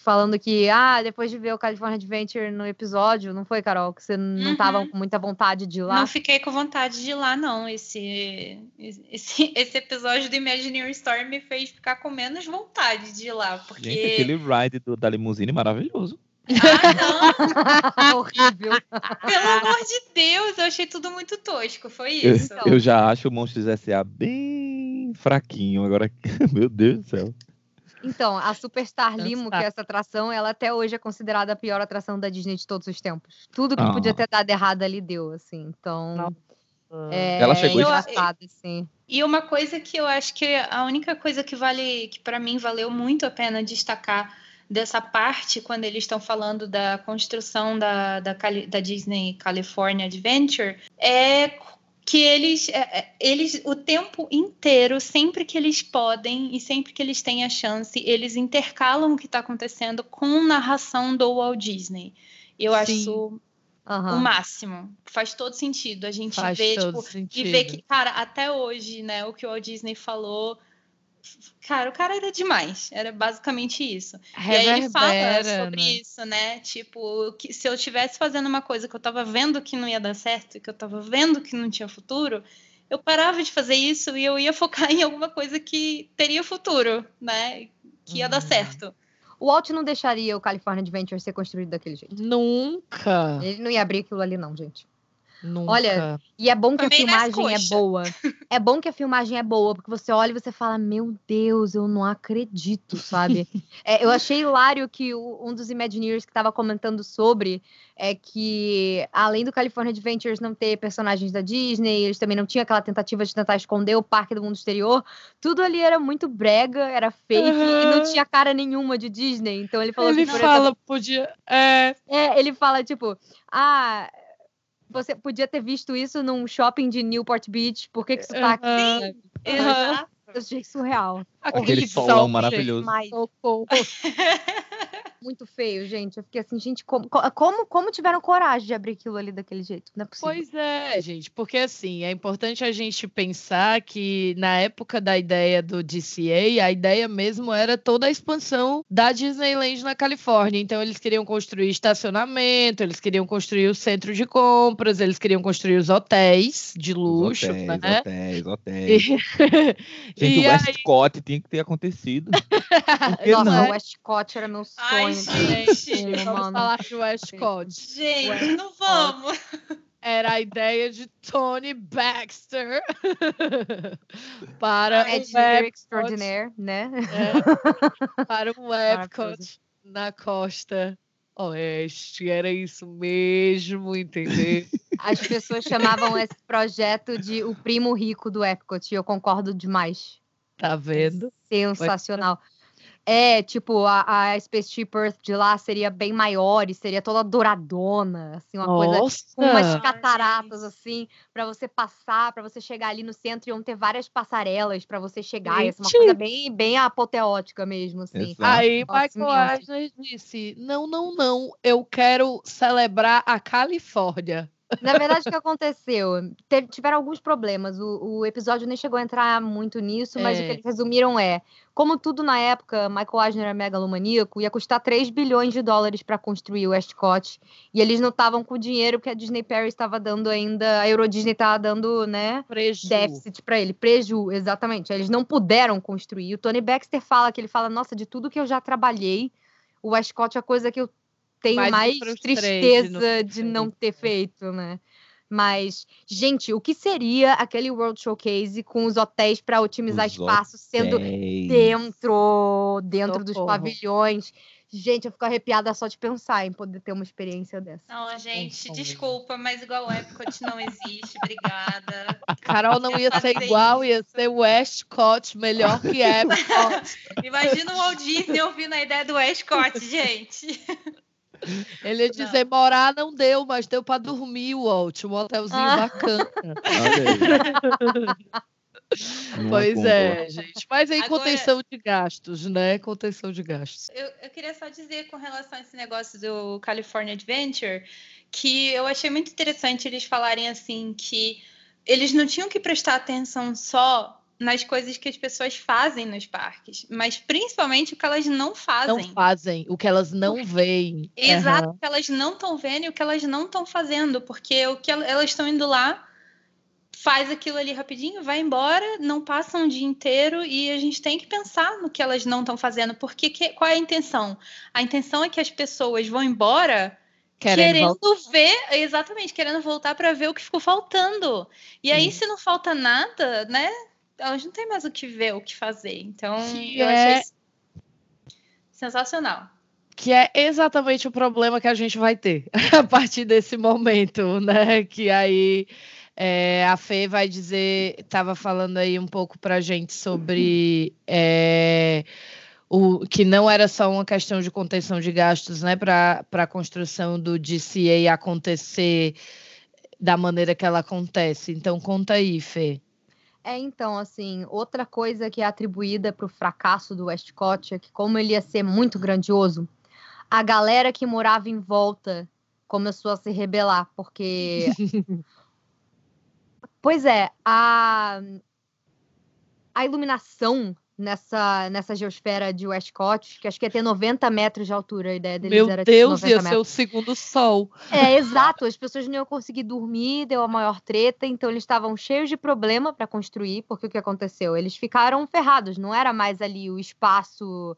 falando que, ah, depois de ver o California Adventure no episódio, não foi, Carol? Que você não estava uhum. com muita vontade de ir lá? Não fiquei com vontade de ir lá, não. Esse, esse, esse episódio do Imagineering Story me fez ficar com menos vontade de ir lá, porque... Gente, aquele ride do, da limusine maravilhoso. Ah, não! Horrível. Pelo amor de Deus, eu achei tudo muito tosco, foi isso. Eu, eu já acho o Monstros S.A. bem fraquinho, agora, meu Deus do céu. Então, a Superstar Limo, que é essa atração, ela até hoje é considerada a pior atração da Disney de todos os tempos. Tudo que ah. podia ter dado errado ali deu, assim. Então. É, ela chegou engraçado, assim. E uma coisa que eu acho que a única coisa que vale, que para mim valeu muito a pena destacar dessa parte, quando eles estão falando da construção da, da, da Disney California Adventure, é que eles, é, é, eles, o tempo inteiro, sempre que eles podem e sempre que eles têm a chance, eles intercalam o que está acontecendo com narração do Walt Disney. Eu Sim. acho Uhum. o máximo. Faz todo sentido. A gente Faz vê, tipo, sentido. e vê que, cara, até hoje, né, o que o Walt Disney falou. Cara, o cara era demais. Era basicamente isso. Reverbera, e aí ele fala sobre né? isso, né? Tipo, que se eu estivesse fazendo uma coisa que eu tava vendo que não ia dar certo, que eu tava vendo que não tinha futuro, eu parava de fazer isso e eu ia focar em alguma coisa que teria futuro, né? Que ia uhum. dar certo. O Walt não deixaria o California Adventure ser construído daquele jeito. Nunca. Ele não ia abrir aquilo ali, não, gente. Nunca. Olha, e é bom que a filmagem é boa. É bom que a filmagem é boa, porque você olha e você fala, meu Deus, eu não acredito, sabe? é, eu achei hilário que o, um dos Imagineers que estava comentando sobre é que, além do California Adventures não ter personagens da Disney, eles também não tinham aquela tentativa de tentar esconder o parque do mundo exterior, tudo ali era muito brega, era fake uhum. e não tinha cara nenhuma de Disney. Então ele falou ele assim, fala, exemplo, podia. É... é, ele fala, tipo, ah você podia ter visto isso num shopping de Newport Beach. Por que, que isso tá aqui? Uhum. Exato. Eu achei surreal. Aquele solão maravilhoso. Mas... muito feio, gente. Eu fiquei assim, gente, como, como, como tiveram coragem de abrir aquilo ali daquele jeito? Não é possível. Pois é, gente, porque assim, é importante a gente pensar que na época da ideia do DCA, a ideia mesmo era toda a expansão da Disneyland na Califórnia. Então, eles queriam construir estacionamento, eles queriam construir o centro de compras, eles queriam construir os hotéis de luxo, hotéis, né? Hotéis, hotéis. E... gente, e o Westcott aí... tinha que ter acontecido. Nossa, não? o Westcott era meu sonho. Ai, gente, vamos falar de Westcott. Gente, West não vamos. Era a ideia de Tony Baxter para é o Extraordinaire, né? É, para o Epcot na costa oeste. Era isso mesmo, entender? As pessoas chamavam esse projeto de o primo rico do Epcot e eu concordo demais. Tá vendo? Sensacional. É, tipo, a, a Spaceship Earth de lá seria bem maior e seria toda douradona, assim, uma Nossa. coisa com umas cataratas, assim, para você passar, para você chegar ali no centro, iam ter várias passarelas para você chegar, ia ser uma coisa bem, bem apoteótica mesmo, assim. Exato. Aí Michael Eisner disse, não, não, não, eu quero celebrar a Califórnia. Na verdade, o que aconteceu? Teve, tiveram alguns problemas. O, o, episódio nem chegou a entrar muito nisso, mas é. o que eles resumiram é: como tudo na época, Michael Eisner era megalomaníaco, ia custar 3 bilhões de dólares para construir o Westcott. E eles não estavam com o dinheiro que a Disney Paris estava dando ainda, a Euro Disney estava dando, né? Preju. Déficit para ele. Preju, exatamente. Eles não puderam construir. O Tony Baxter fala que ele fala: nossa, de tudo que eu já trabalhei, o Westcott é a coisa que eu tenho mais, mais tristeza de não ter feito, né? Mas, gente, o que seria aquele World Showcase com os hotéis para otimizar os espaço hotéis. sendo dentro, dentro dos pavilhões? Gente, eu fico arrepiada só de pensar em poder ter uma experiência dessa. Não, gente, desculpa, mas igual o Epcot não existe. Obrigada. Carol não ia ser igual, ia ser Westcott, melhor que Epcot. Imagina o Walt Disney ouvindo a ideia do Westcott, gente. Ele ia dizer, não. morar não deu, mas deu para dormir, Walt. Um hotelzinho ah. bacana. pois é, gente. Mas aí, Agora, contenção de gastos, né? Contenção de gastos. Eu, eu, queria só dizer com relação a esse negócio do California Adventure, que eu achei muito interessante eles falarem assim que eles não tinham que prestar atenção só nas coisas que as pessoas fazem nos parques, mas principalmente o que elas não fazem. Não fazem, o que elas não veem. Exato, uhum. o que elas não estão vendo e o que elas não estão fazendo, porque o que elas estão indo lá faz aquilo ali rapidinho, vai embora, não passa um dia inteiro e a gente tem que pensar no que elas não estão fazendo, porque que, qual é a intenção? A intenção é que as pessoas vão embora querendo, querendo ver, exatamente, querendo voltar para ver o que ficou faltando. E aí, se não falta nada, né? Elas não têm mais o que ver, o que fazer. Então, que eu é... achei sensacional. Que é exatamente o problema que a gente vai ter a partir desse momento, né? Que aí é, a Fê vai dizer, estava falando aí um pouco para gente sobre é, o, que não era só uma questão de contenção de gastos, né, para a construção do DCA acontecer da maneira que ela acontece. Então, conta aí, Fê. É, então, assim, outra coisa que é atribuída para o fracasso do Westcott é que, como ele ia ser muito grandioso, a galera que morava em volta começou a se rebelar, porque. pois é, a, a iluminação nessa, nessa geosfera de Westcott, que acho que ia ter 90 metros de altura, a ideia deles Meu era Deus, tipo, ia ser o segundo sol. É, exato, as pessoas não iam conseguir dormir, deu a maior treta, então eles estavam cheios de problema para construir, porque o que aconteceu? Eles ficaram ferrados, não era mais ali o espaço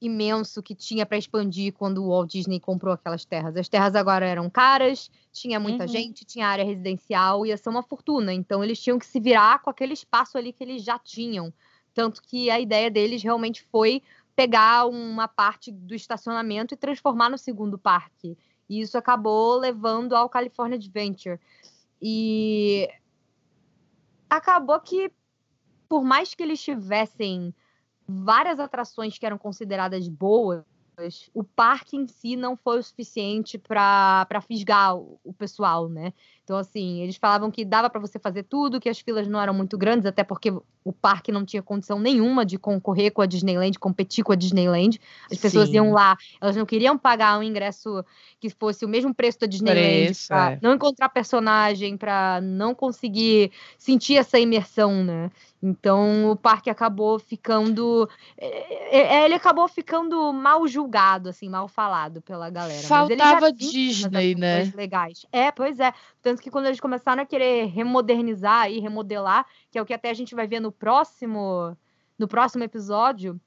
imenso que tinha para expandir quando o Walt Disney comprou aquelas terras. As terras agora eram caras, tinha muita Uhum. gente, tinha área residencial, ia ser uma fortuna. Então eles tinham que se virar com aquele espaço ali que eles já tinham. Tanto que a ideia deles realmente foi pegar uma parte do estacionamento e transformar no segundo parque. E isso acabou levando ao California Adventure. E acabou que, por mais que eles tivessem várias atrações que eram consideradas boas, o parque em si não foi o suficiente para fisgar o, pessoal, né? Então, assim, eles falavam que dava para você fazer tudo, que as filas não eram muito grandes, até porque o parque não tinha condição nenhuma de concorrer com a Disneyland, competir com a Disneyland. As pessoas Sim. iam lá, elas não queriam pagar um ingresso que fosse o mesmo preço da Disneyland, Preço, pra é. não encontrar personagem, para não conseguir sentir essa imersão, né? Então o parque acabou ficando. é, é, Ele acabou ficando mal julgado, assim, mal falado pela galera. Faltava Disney, né? Legais. É, pois é. Tanto que quando eles começaram a querer remodernizar e remodelar, que é o que até a gente vai ver no próximo, no próximo episódio,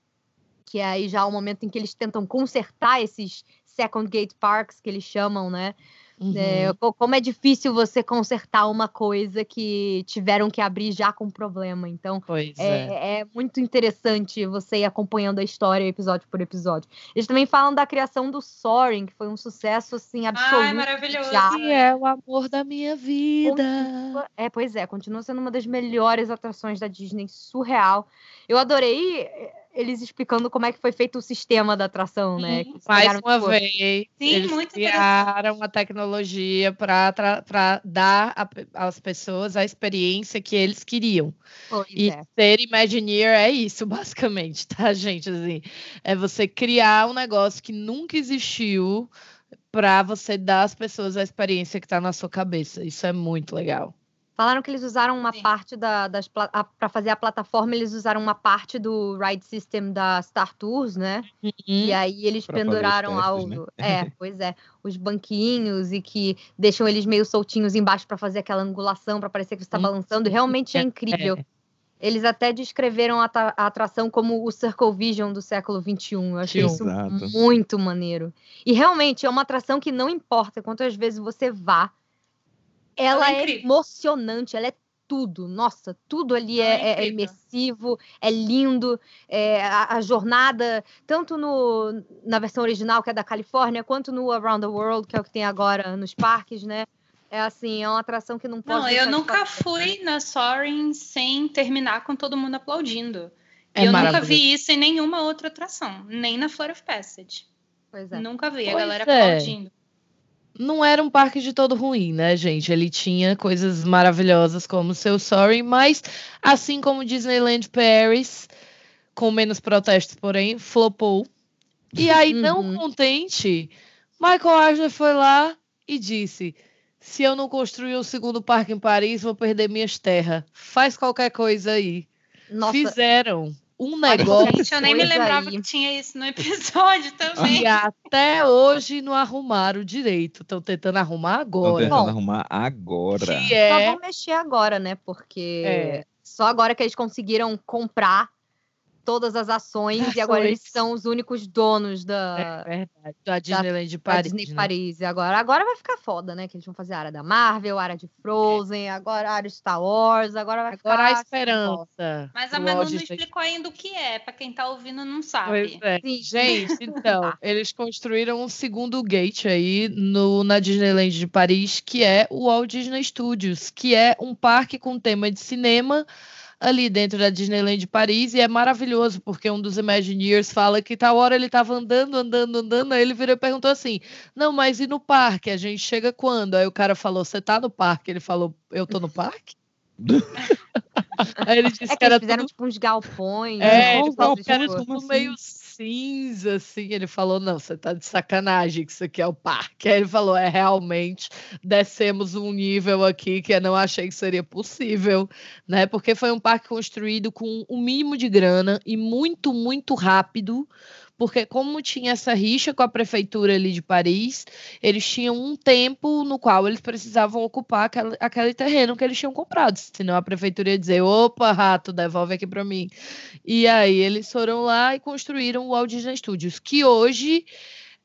que é aí já o momento em que eles tentam consertar esses Second Gate Parks, que eles chamam, né? Uhum. É, co- como é difícil você consertar uma coisa que tiveram que abrir já com problema. Então, Pois é. é, é muito interessante você ir acompanhando a história episódio por episódio. Eles também falam da criação do Soaring, que foi um sucesso assim absoluto. maravilhoso. já. Que é o amor da minha vida. Continua- É, pois é, continua sendo uma das melhores atrações da Disney, surreal. Eu adorei eles explicando como é que foi feito o sistema da atração, né? Sim, Mais uma tipo, vez, Sim, eles muito criaram uma tecnologia para dar a- às pessoas a experiência que eles queriam. pois E é. ser Imagineer é isso, basicamente, tá, gente? Assim, é você criar um negócio que nunca existiu para você dar às pessoas a experiência que está na sua cabeça. Isso é muito legal. Falaram que eles usaram uma Sim. parte da, das para fazer a plataforma, eles usaram uma parte do ride system da Star Tours, né? E aí eles Pra penduraram lá o, é, pois é, os banquinhos e que deixam eles meio soltinhos embaixo para fazer aquela angulação para parecer que você está balançando. Realmente é incrível. Eles até descreveram a, a atração como o Circle Vision do século XXI. Eu achei isso Exato. muito maneiro. E realmente é uma atração que não importa quantas vezes você vá, ela, Ela é é, emocionante, ela é tudo. Nossa, tudo ali é é, é- imersivo, é lindo. é, a, a jornada, tanto no, na versão original, que é da Califórnia, quanto no Around the World, que é o que tem agora nos parques, né? É assim, é uma atração que não pode Não, eu nunca fazer, fui na Soaring sem terminar com todo mundo aplaudindo. É eu nunca vi isso em nenhuma outra atração, nem na Flora of Passage. Pois é. Nunca vi, a Pois galera é. aplaudindo. Não era um parque de todo ruim, né, gente? Ele tinha coisas maravilhosas como o seu Sorry, mas assim como Disneyland Paris, com menos protestos, porém, flopou. E aí, não Uhum. contente, Michael Eisner foi lá e disse: se eu não construir o segundo parque em Paris, vou perder minhas terras. Faz qualquer coisa aí. Nossa, Fizeram um Olha, negócio Gente, eu nem me lembrava aí. que tinha isso no episódio também. que até hoje não arrumaram direito. Estão tentando arrumar Estão agora. tentando Bom, arrumar agora. Que só é vão mexer agora, né? Porque É. só agora que eles conseguiram comprar todas as ações, e agora eles Ações. são os únicos donos da, É verdade. Da Disneyland de da Paris. Disney né? Paris. E agora, agora vai ficar foda, né? Que eles vão fazer a área da Marvel, a área de Frozen, agora a área de Star Wars, agora vai ficar. Agora a assim, ó. esperança. Mas a Manu não explicou ainda o que é, pra quem tá ouvindo não Pois sabe. é. Sim. Gente, então, Tá. eles construíram um segundo gate aí no, na Disneyland de Paris, que é o Walt Disney Studios, que é um parque com tema de cinema, ali dentro da Disneyland de Paris e é maravilhoso porque um dos Imagineers fala que tal hora ele estava andando, andando, andando, aí ele virou e perguntou assim: "Não, mas e no parque? A gente chega quando?" Aí o cara falou: "Você tá no parque?" Ele falou: "Eu tô no parque?" aí ele disse é que, que era fizeram tudo... tipo uns galpões, é, tipo, era tudo assim? meio cinza, assim. Ele falou: não, você tá de sacanagem, que isso aqui é o parque. Aí ele falou: é realmente, descemos um nível aqui que eu não achei que seria possível, né? Porque foi um parque construído com o um mínimo de grana e muito, muito rápido porque como tinha essa rixa com a prefeitura ali de Paris, eles tinham um tempo no qual eles precisavam ocupar aquele, aquele terreno que eles tinham comprado, senão a prefeitura ia dizer, opa, rato, devolve aqui para mim. E aí eles foram lá e construíram o Walt Disney Studios, que hoje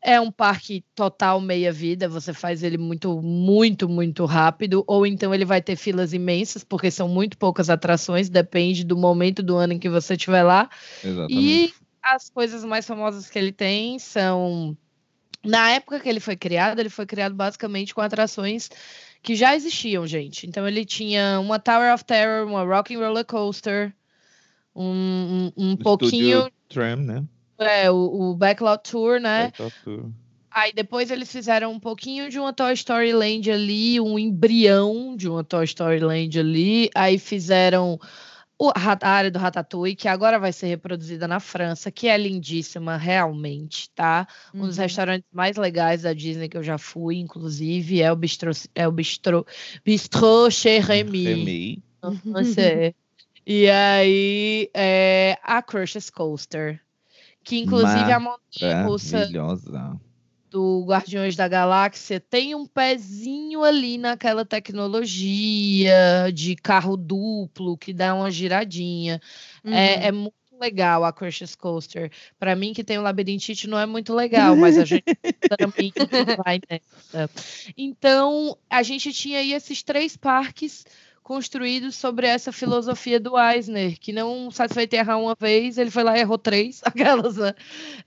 é um parque total meia-vida, você faz ele muito, muito, muito rápido, ou então ele vai ter filas imensas, porque são muito poucas atrações, depende do momento do ano em que você estiver lá. Exatamente. E as coisas mais famosas que ele tem são. Na época que ele foi criado, ele foi criado basicamente com atrações que já existiam, gente. Então ele tinha uma Tower of Terror, uma Rocking Roller Coaster, um, um, um pouquinho. Tram, né? É, o, o Backlot Tour, né? Backlot Tour. Aí depois eles fizeram um pouquinho de uma Toy Story Land ali, um embrião de uma Toy Story Land ali. Aí fizeram a área do Ratatouille, que agora vai ser reproduzida na França, que é lindíssima, realmente, tá? Um dos uhum. restaurantes mais legais da Disney que eu já fui, inclusive, é o Bistrô, é o Bistrô, Bistrô Chez Remy. Remy. e aí, é a Crush's Coaster, que inclusive é a montanha russa do Guardiões da Galáxia tem um pezinho ali naquela tecnologia de carro duplo que dá uma giradinha. É, uhum. É, é, muito legal a Crush's Coaster. Para mim, que tem o um labirintite, não é muito legal, mas a gente também vai nessa. Então, a gente tinha aí esses três parques construídos sobre essa filosofia do Eisner, que não satisfeito errar uma vez, ele foi lá e errou três, aquelas, né?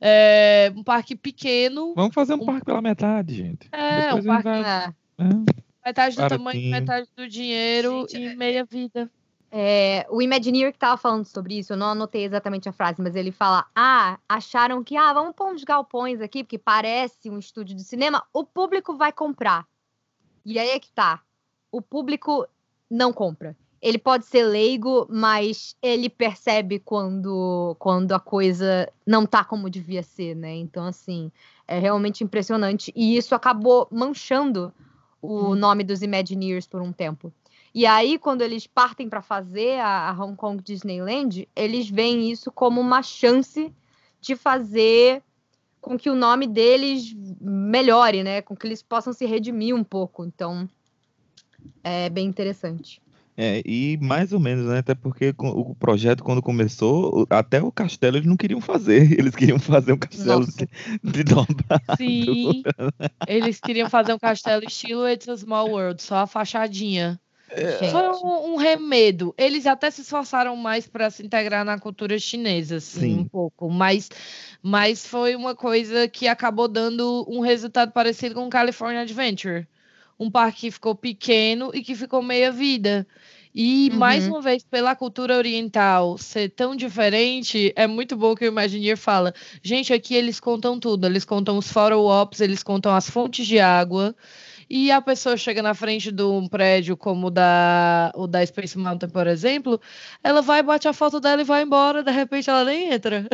É, um parque pequeno. Vamos fazer um, um, parque pela metade, gente. É, Depois um parque. Vai... É. É. Metade do tamanho, metade do dinheiro gente, e é... meia vida. É, o Imagineer que estava falando sobre isso, eu não anotei exatamente a frase, mas ele fala: Ah, acharam que ah, vamos pôr uns galpões aqui, porque parece um estúdio de cinema, o público vai comprar. E aí é que tá. O público não compra. Ele pode ser leigo, mas ele percebe quando, quando a coisa não tá como devia ser, né? Então, assim, é realmente impressionante. E isso acabou manchando o hum. nome dos Imagineers por um tempo. E aí, quando eles partem para fazer a, Hong Kong Disneyland, eles veem isso como uma chance de fazer com que o nome deles melhore, né? Com que eles possam se redimir um pouco. Então, é bem interessante. É, e mais ou menos, né? Até porque o projeto, quando começou, até o castelo eles não queriam fazer. Eles queriam fazer um castelo de, de dobrado. Sim. eles queriam fazer um castelo estilo It's a Small World, só a fachadinha. É. Foi um, um, remedo. Eles até se esforçaram mais para se integrar na cultura chinesa, assim, Sim. um pouco. Mas, mas foi uma coisa que acabou dando um resultado parecido com o California Adventure um parque que ficou pequeno e que ficou meia vida. E, uhum. mais uma vez, pela cultura oriental ser tão diferente, é muito bom que o Imagineer fala. Gente, aqui eles contam tudo. Eles contam os photo-ops, eles contam as fontes de água. E a pessoa chega na frente de um prédio como o da, o da Space Mountain, por exemplo, ela vai, bate a foto dela e vai embora, de repente ela nem entra.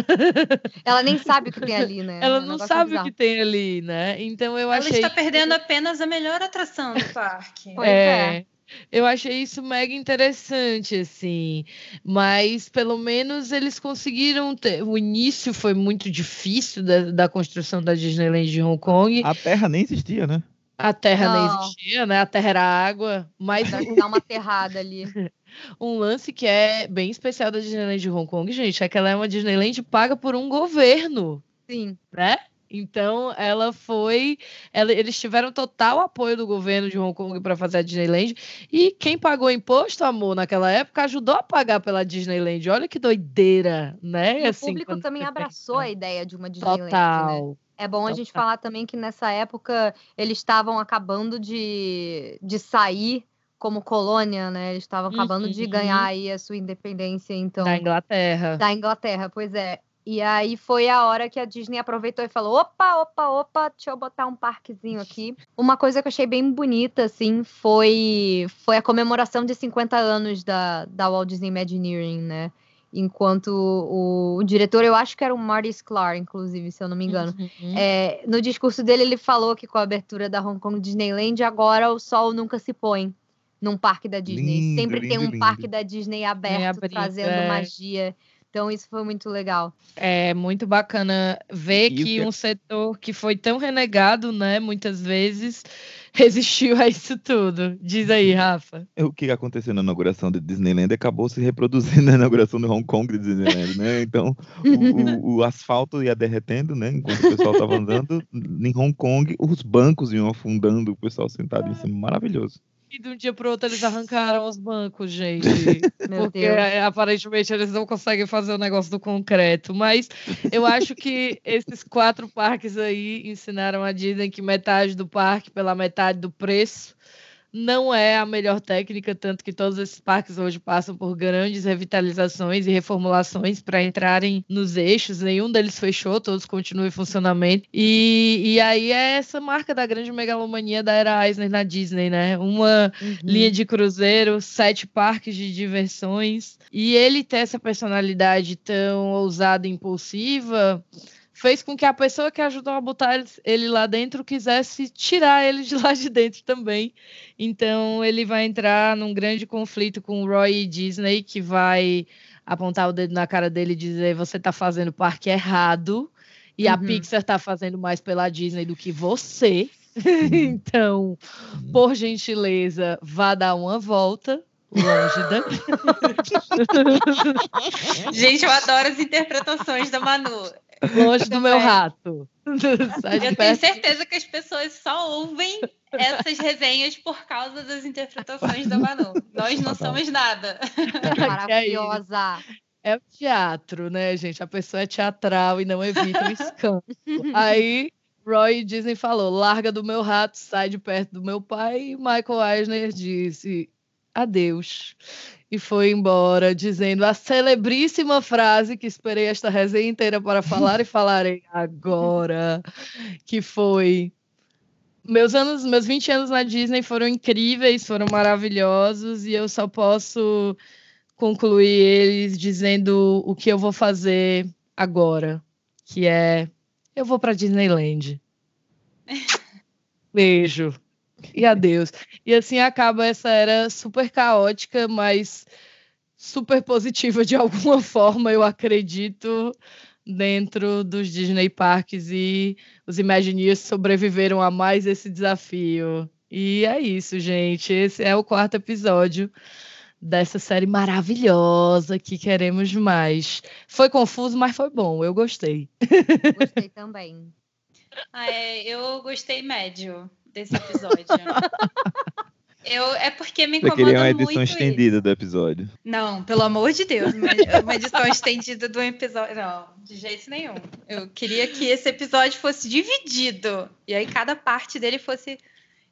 Ela nem sabe o que tem ali, né? Ela é não sabe bizarro. o que tem ali, né? Então eu ela achei. Ela está perdendo apenas a melhor atração do parque. Pois é. é. Eu achei isso mega interessante, assim. Mas pelo menos eles conseguiram ter. O início foi muito difícil da, da construção da Disneyland de Hong Kong. A Terra nem existia, né? A terra não. não existia, né? A terra era água, mas dá uma terrada ali. um lance que é bem especial da Disneyland de Hong Kong, gente, é que ela é uma Disneyland paga por um governo. Sim. Né? Então, ela foi. Ela, eles tiveram total apoio do governo de Hong Kong para fazer a Disneyland. E quem pagou imposto, amor, naquela época, ajudou a pagar pela Disneyland. Olha que doideira, né? E assim, o público também abraçou a ideia de uma Disneyland. Né? Total. Né? É bom a gente falar também que nessa época eles estavam acabando de, de sair como colônia, né? Eles estavam acabando de Uhum. ganhar aí a sua independência, então Da Inglaterra. da Inglaterra, pois é. E aí foi a hora que a Disney aproveitou e falou: opa, opa, opa, deixa eu botar um parquezinho aqui. Uma coisa que eu achei bem bonita, assim, foi, foi a comemoração de 50 anos da, da Walt Disney Imagineering, né? Enquanto o, o diretor, eu acho que era o Marty Sklar, inclusive, se eu não me engano. Uhum. É, no discurso dele, ele falou que com a abertura da Hong Kong Disneyland, agora o sol nunca se põe num parque da Disney. Lindo, Sempre tem lindo, um lindo. parque da Disney aberto, abrindo, trazendo é. magia. Então, isso foi muito legal. É muito bacana ver que que é- um setor que foi tão renegado, né, muitas vezes, resistiu a isso tudo. Diz aí, Rafa. O que aconteceu na inauguração de Disneyland acabou se reproduzindo na inauguração de Hong Kong de Disneyland, né? Então, o, o- o asfalto ia derretendo, né? Enquanto o pessoal estava andando, em Hong Kong, os bancos iam afundando, o pessoal sentado em cima. Maravilhoso. E de um dia para outro eles arrancaram os bancos, gente. Meu Porque Deus. é, aparentemente eles não conseguem fazer o negócio do concreto. Mas eu acho que esses quatro parques aí ensinaram a Disney que metade do parque pela metade do preço não é a melhor técnica, tanto que todos esses parques hoje passam por grandes revitalizações e reformulações para entrarem nos eixos. Nenhum deles fechou, todos continuam em funcionamento. E, e aí é essa marca da grande megalomania da era Eisner na Disney, né? Uma Uhum. linha de cruzeiro, sete parques de diversões. E ele ter essa personalidade tão ousada e impulsiva fez com que a pessoa que ajudou a botar ele- lá dentro quisesse tirar ele de lá de dentro também. Então ele vai entrar num grande conflito com o Roy Disney, que vai apontar o dedo na cara dele e dizer: você está fazendo o parque errado. E a Uhum. Pixar está fazendo mais pela Disney do que você. então, por gentileza, vá dar uma volta longe da... Gente, eu adoro as interpretações da Manu. Longe do meu Também. rato. Sai de Eu tenho certeza que as pessoas só ouvem essas resenhas por causa das interpretações da Manu. Nós não somos nada. Maravilhosa. É o teatro, né, gente? A pessoa é teatral e não evita o escândalo. Aí, Roy Disney falou: larga do meu rato, sai de perto do meu pai. E Michael Eisner disse: adeus. E foi embora, dizendo a celebríssima frase que esperei esta resenha inteira para falar e falarei agora, que foi meus anos, meus 20 anos na Disney foram incríveis, foram maravilhosos e eu só posso concluir eles dizendo o que eu vou fazer agora, que é eu vou para Disneyland. Beijo. E adeus. E assim acaba essa era super caótica, mas super positiva de alguma forma, eu acredito, dentro dos Disney Parks e os Imagineers sobreviveram a mais esse desafio. E é isso, gente. Esse é o quarto episódio dessa série maravilhosa que queremos mais. Foi confuso, mas foi bom. Eu gostei. Gostei também. Ah, é, eu gostei médio desse episódio. Eu, é porque me incomoda queria uma edição muito estendida isso. do episódio. Não, pelo amor de Deus, uma, uma edição estendida do episódio. Não, de jeito nenhum. Eu queria que esse episódio fosse dividido. E aí cada parte dele fosse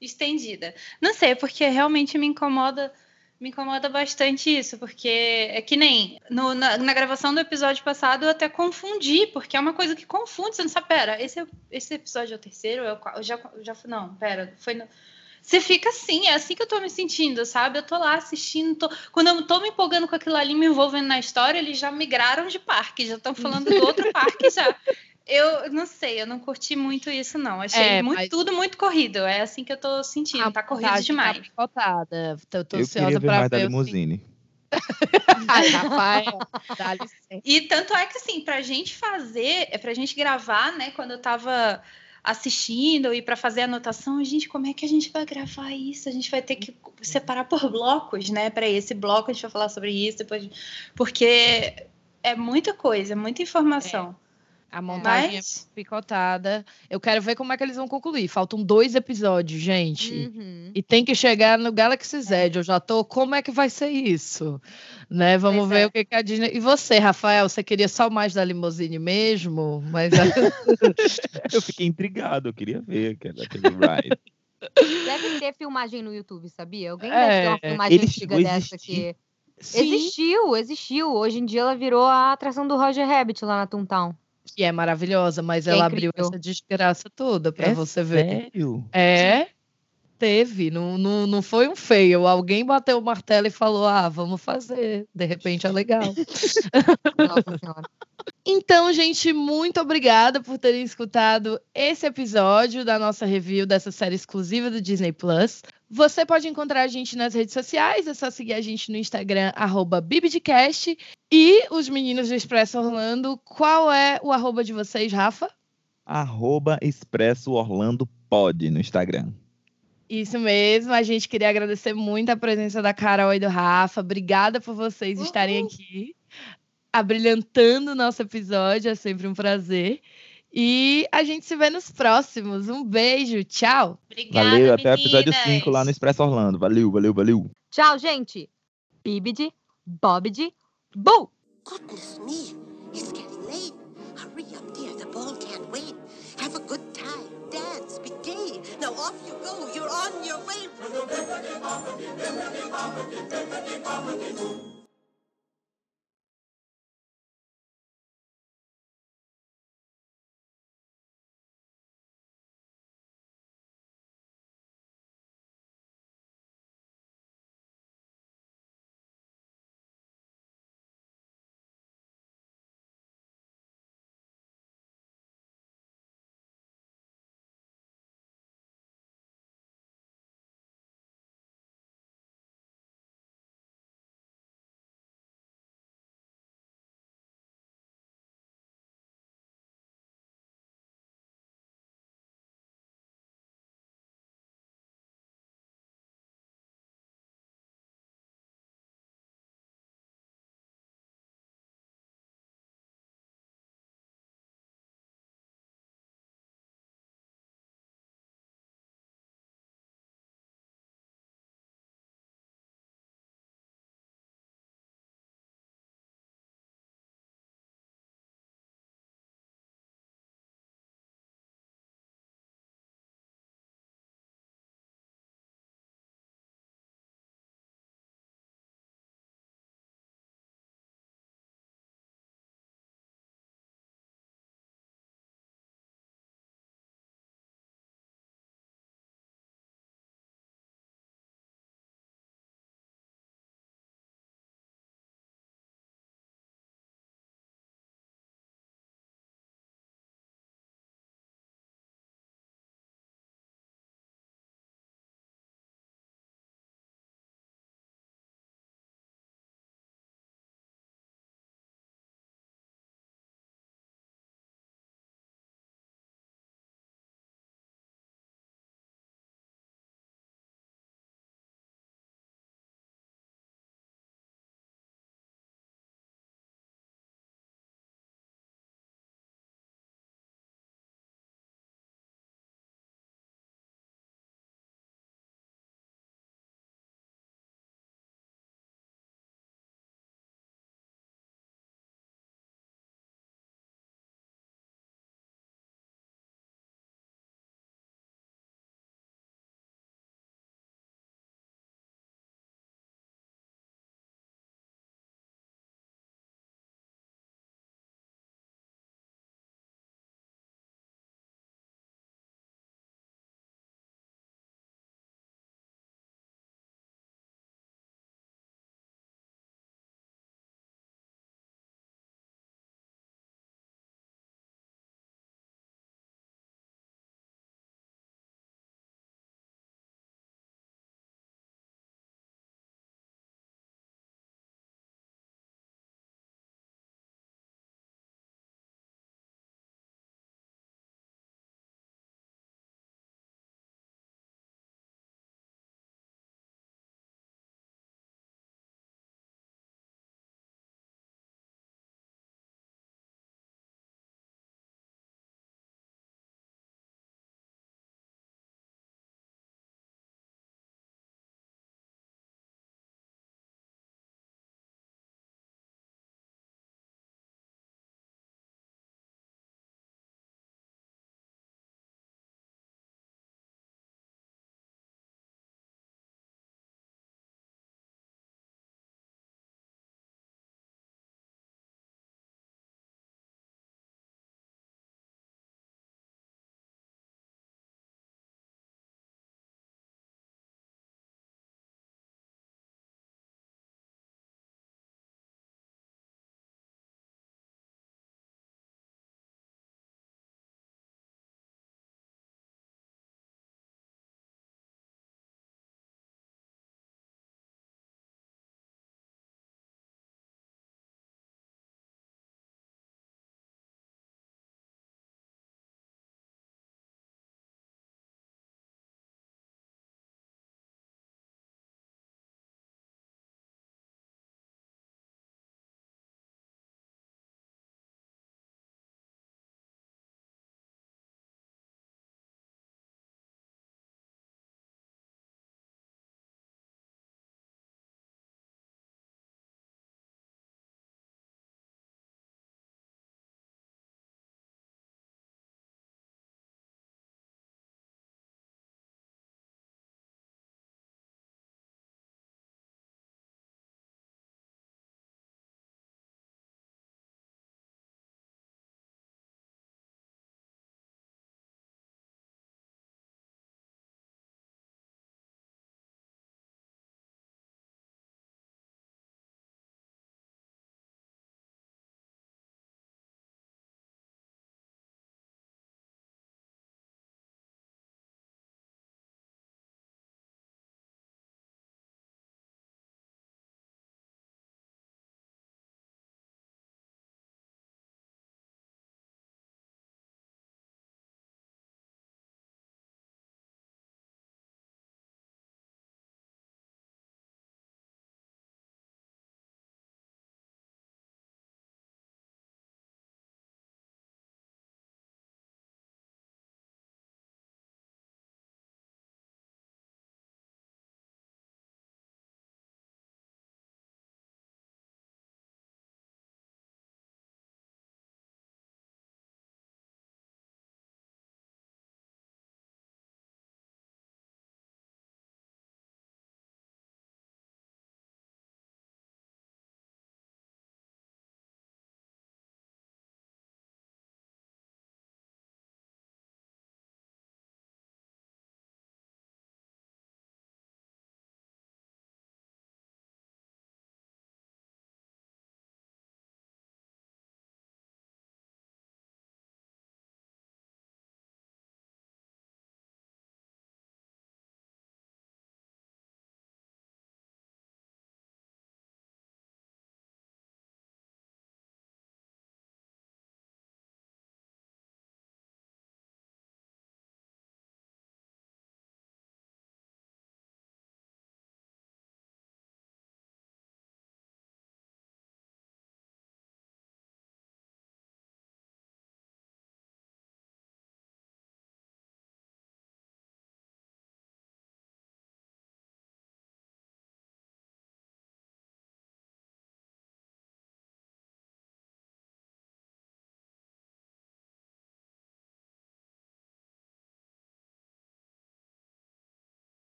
estendida. Não sei, porque realmente me incomoda. Me incomoda bastante isso, porque é que nem no- na, na gravação do episódio passado eu até confundi, porque é uma coisa que confunde, você não sabe, pera, esse, é- esse episódio é o terceiro? É o qual- eu já, já, não, pera, foi no, você fica assim, é assim que eu tô me sentindo, sabe? Eu tô lá assistindo, tô- quando eu tô me empolgando com aquilo ali, me envolvendo na história, eles já migraram de parque, já estão falando do outro parque já. Eu não sei, eu não curti muito isso, não. Achei É, muito- mas- tudo muito corrido. É assim que eu tô sentindo. Tá corrido montagem demais. Tá picotada. Tô, tô eu ansiosa queria ver mais da limusine. Dá licença. E tanto é que, assim, pra gente fazer, é pra gente gravar, né, quando eu tava assistindo e pra fazer anotação, gente, como é que a gente vai gravar isso? A gente vai ter que separar por blocos, né? Para esse bloco a gente vai falar sobre isso, depois, porque é muita coisa, é muita informação. A montagem Mas é picotada. Eu quero ver como é que eles vão concluir. Faltam dois episódios, gente. Uhum. E tem que chegar no Galaxy Z. Eu já tô. Como é que vai ser isso? Né? Vamos Pois ver é. o que, que a Disney. E você, Rafael, você queria só mais da limousine mesmo? Mas Eu fiquei intrigado, eu queria ver aquele, aquele ride. Deve ter filmagem no YouTube, sabia? Alguém deve ter uma É, filmagem ele antiga dessa existir. que. Sim, Existiu, existiu. Hoje em dia ela virou a atração do Roger Rabbit lá na Toontown. Que é maravilhosa, mas é ela abriu incrível. essa desgraça toda pra É você ver. Sério? É, teve, não, não, não foi um fail. Alguém bateu o martelo e falou: ah, vamos fazer. De repente é legal. Nossa senhora. Então, gente, muito obrigada por terem escutado esse episódio da nossa review dessa série exclusiva do Disney Plus. Você pode encontrar a gente nas redes sociais, é só seguir a gente no Instagram, arroba Bibidcast. E os meninos do Expresso Orlando, qual é o arroba de vocês, Rafa? Arroba Expresso Orlando Pod no Instagram. Isso mesmo, a gente queria agradecer muito a presença da Carol e do Rafa. Obrigada por vocês estarem aqui, abrilhantando o nosso episódio, é sempre um prazer. E a gente se vê nos próximos. Um beijo, tchau! Obrigada, Valeu, até o episódio meninas. 5 lá no Expresso Orlando. Valeu, valeu, valeu. Tchau, gente. Bibidi, Bobidi, Boo! Goodness me, it's getting late. Hurry up, dear. The ball can't wait. Have a good time. Dance. Be gay. Now off you go. You're on your way.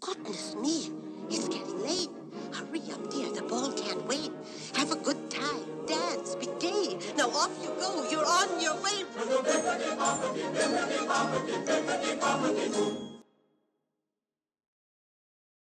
Goodness me, it's getting late. Hurry up, dear. The ball can't wait. Have a good time. Dance. Be gay. Now off you go. You're on your way.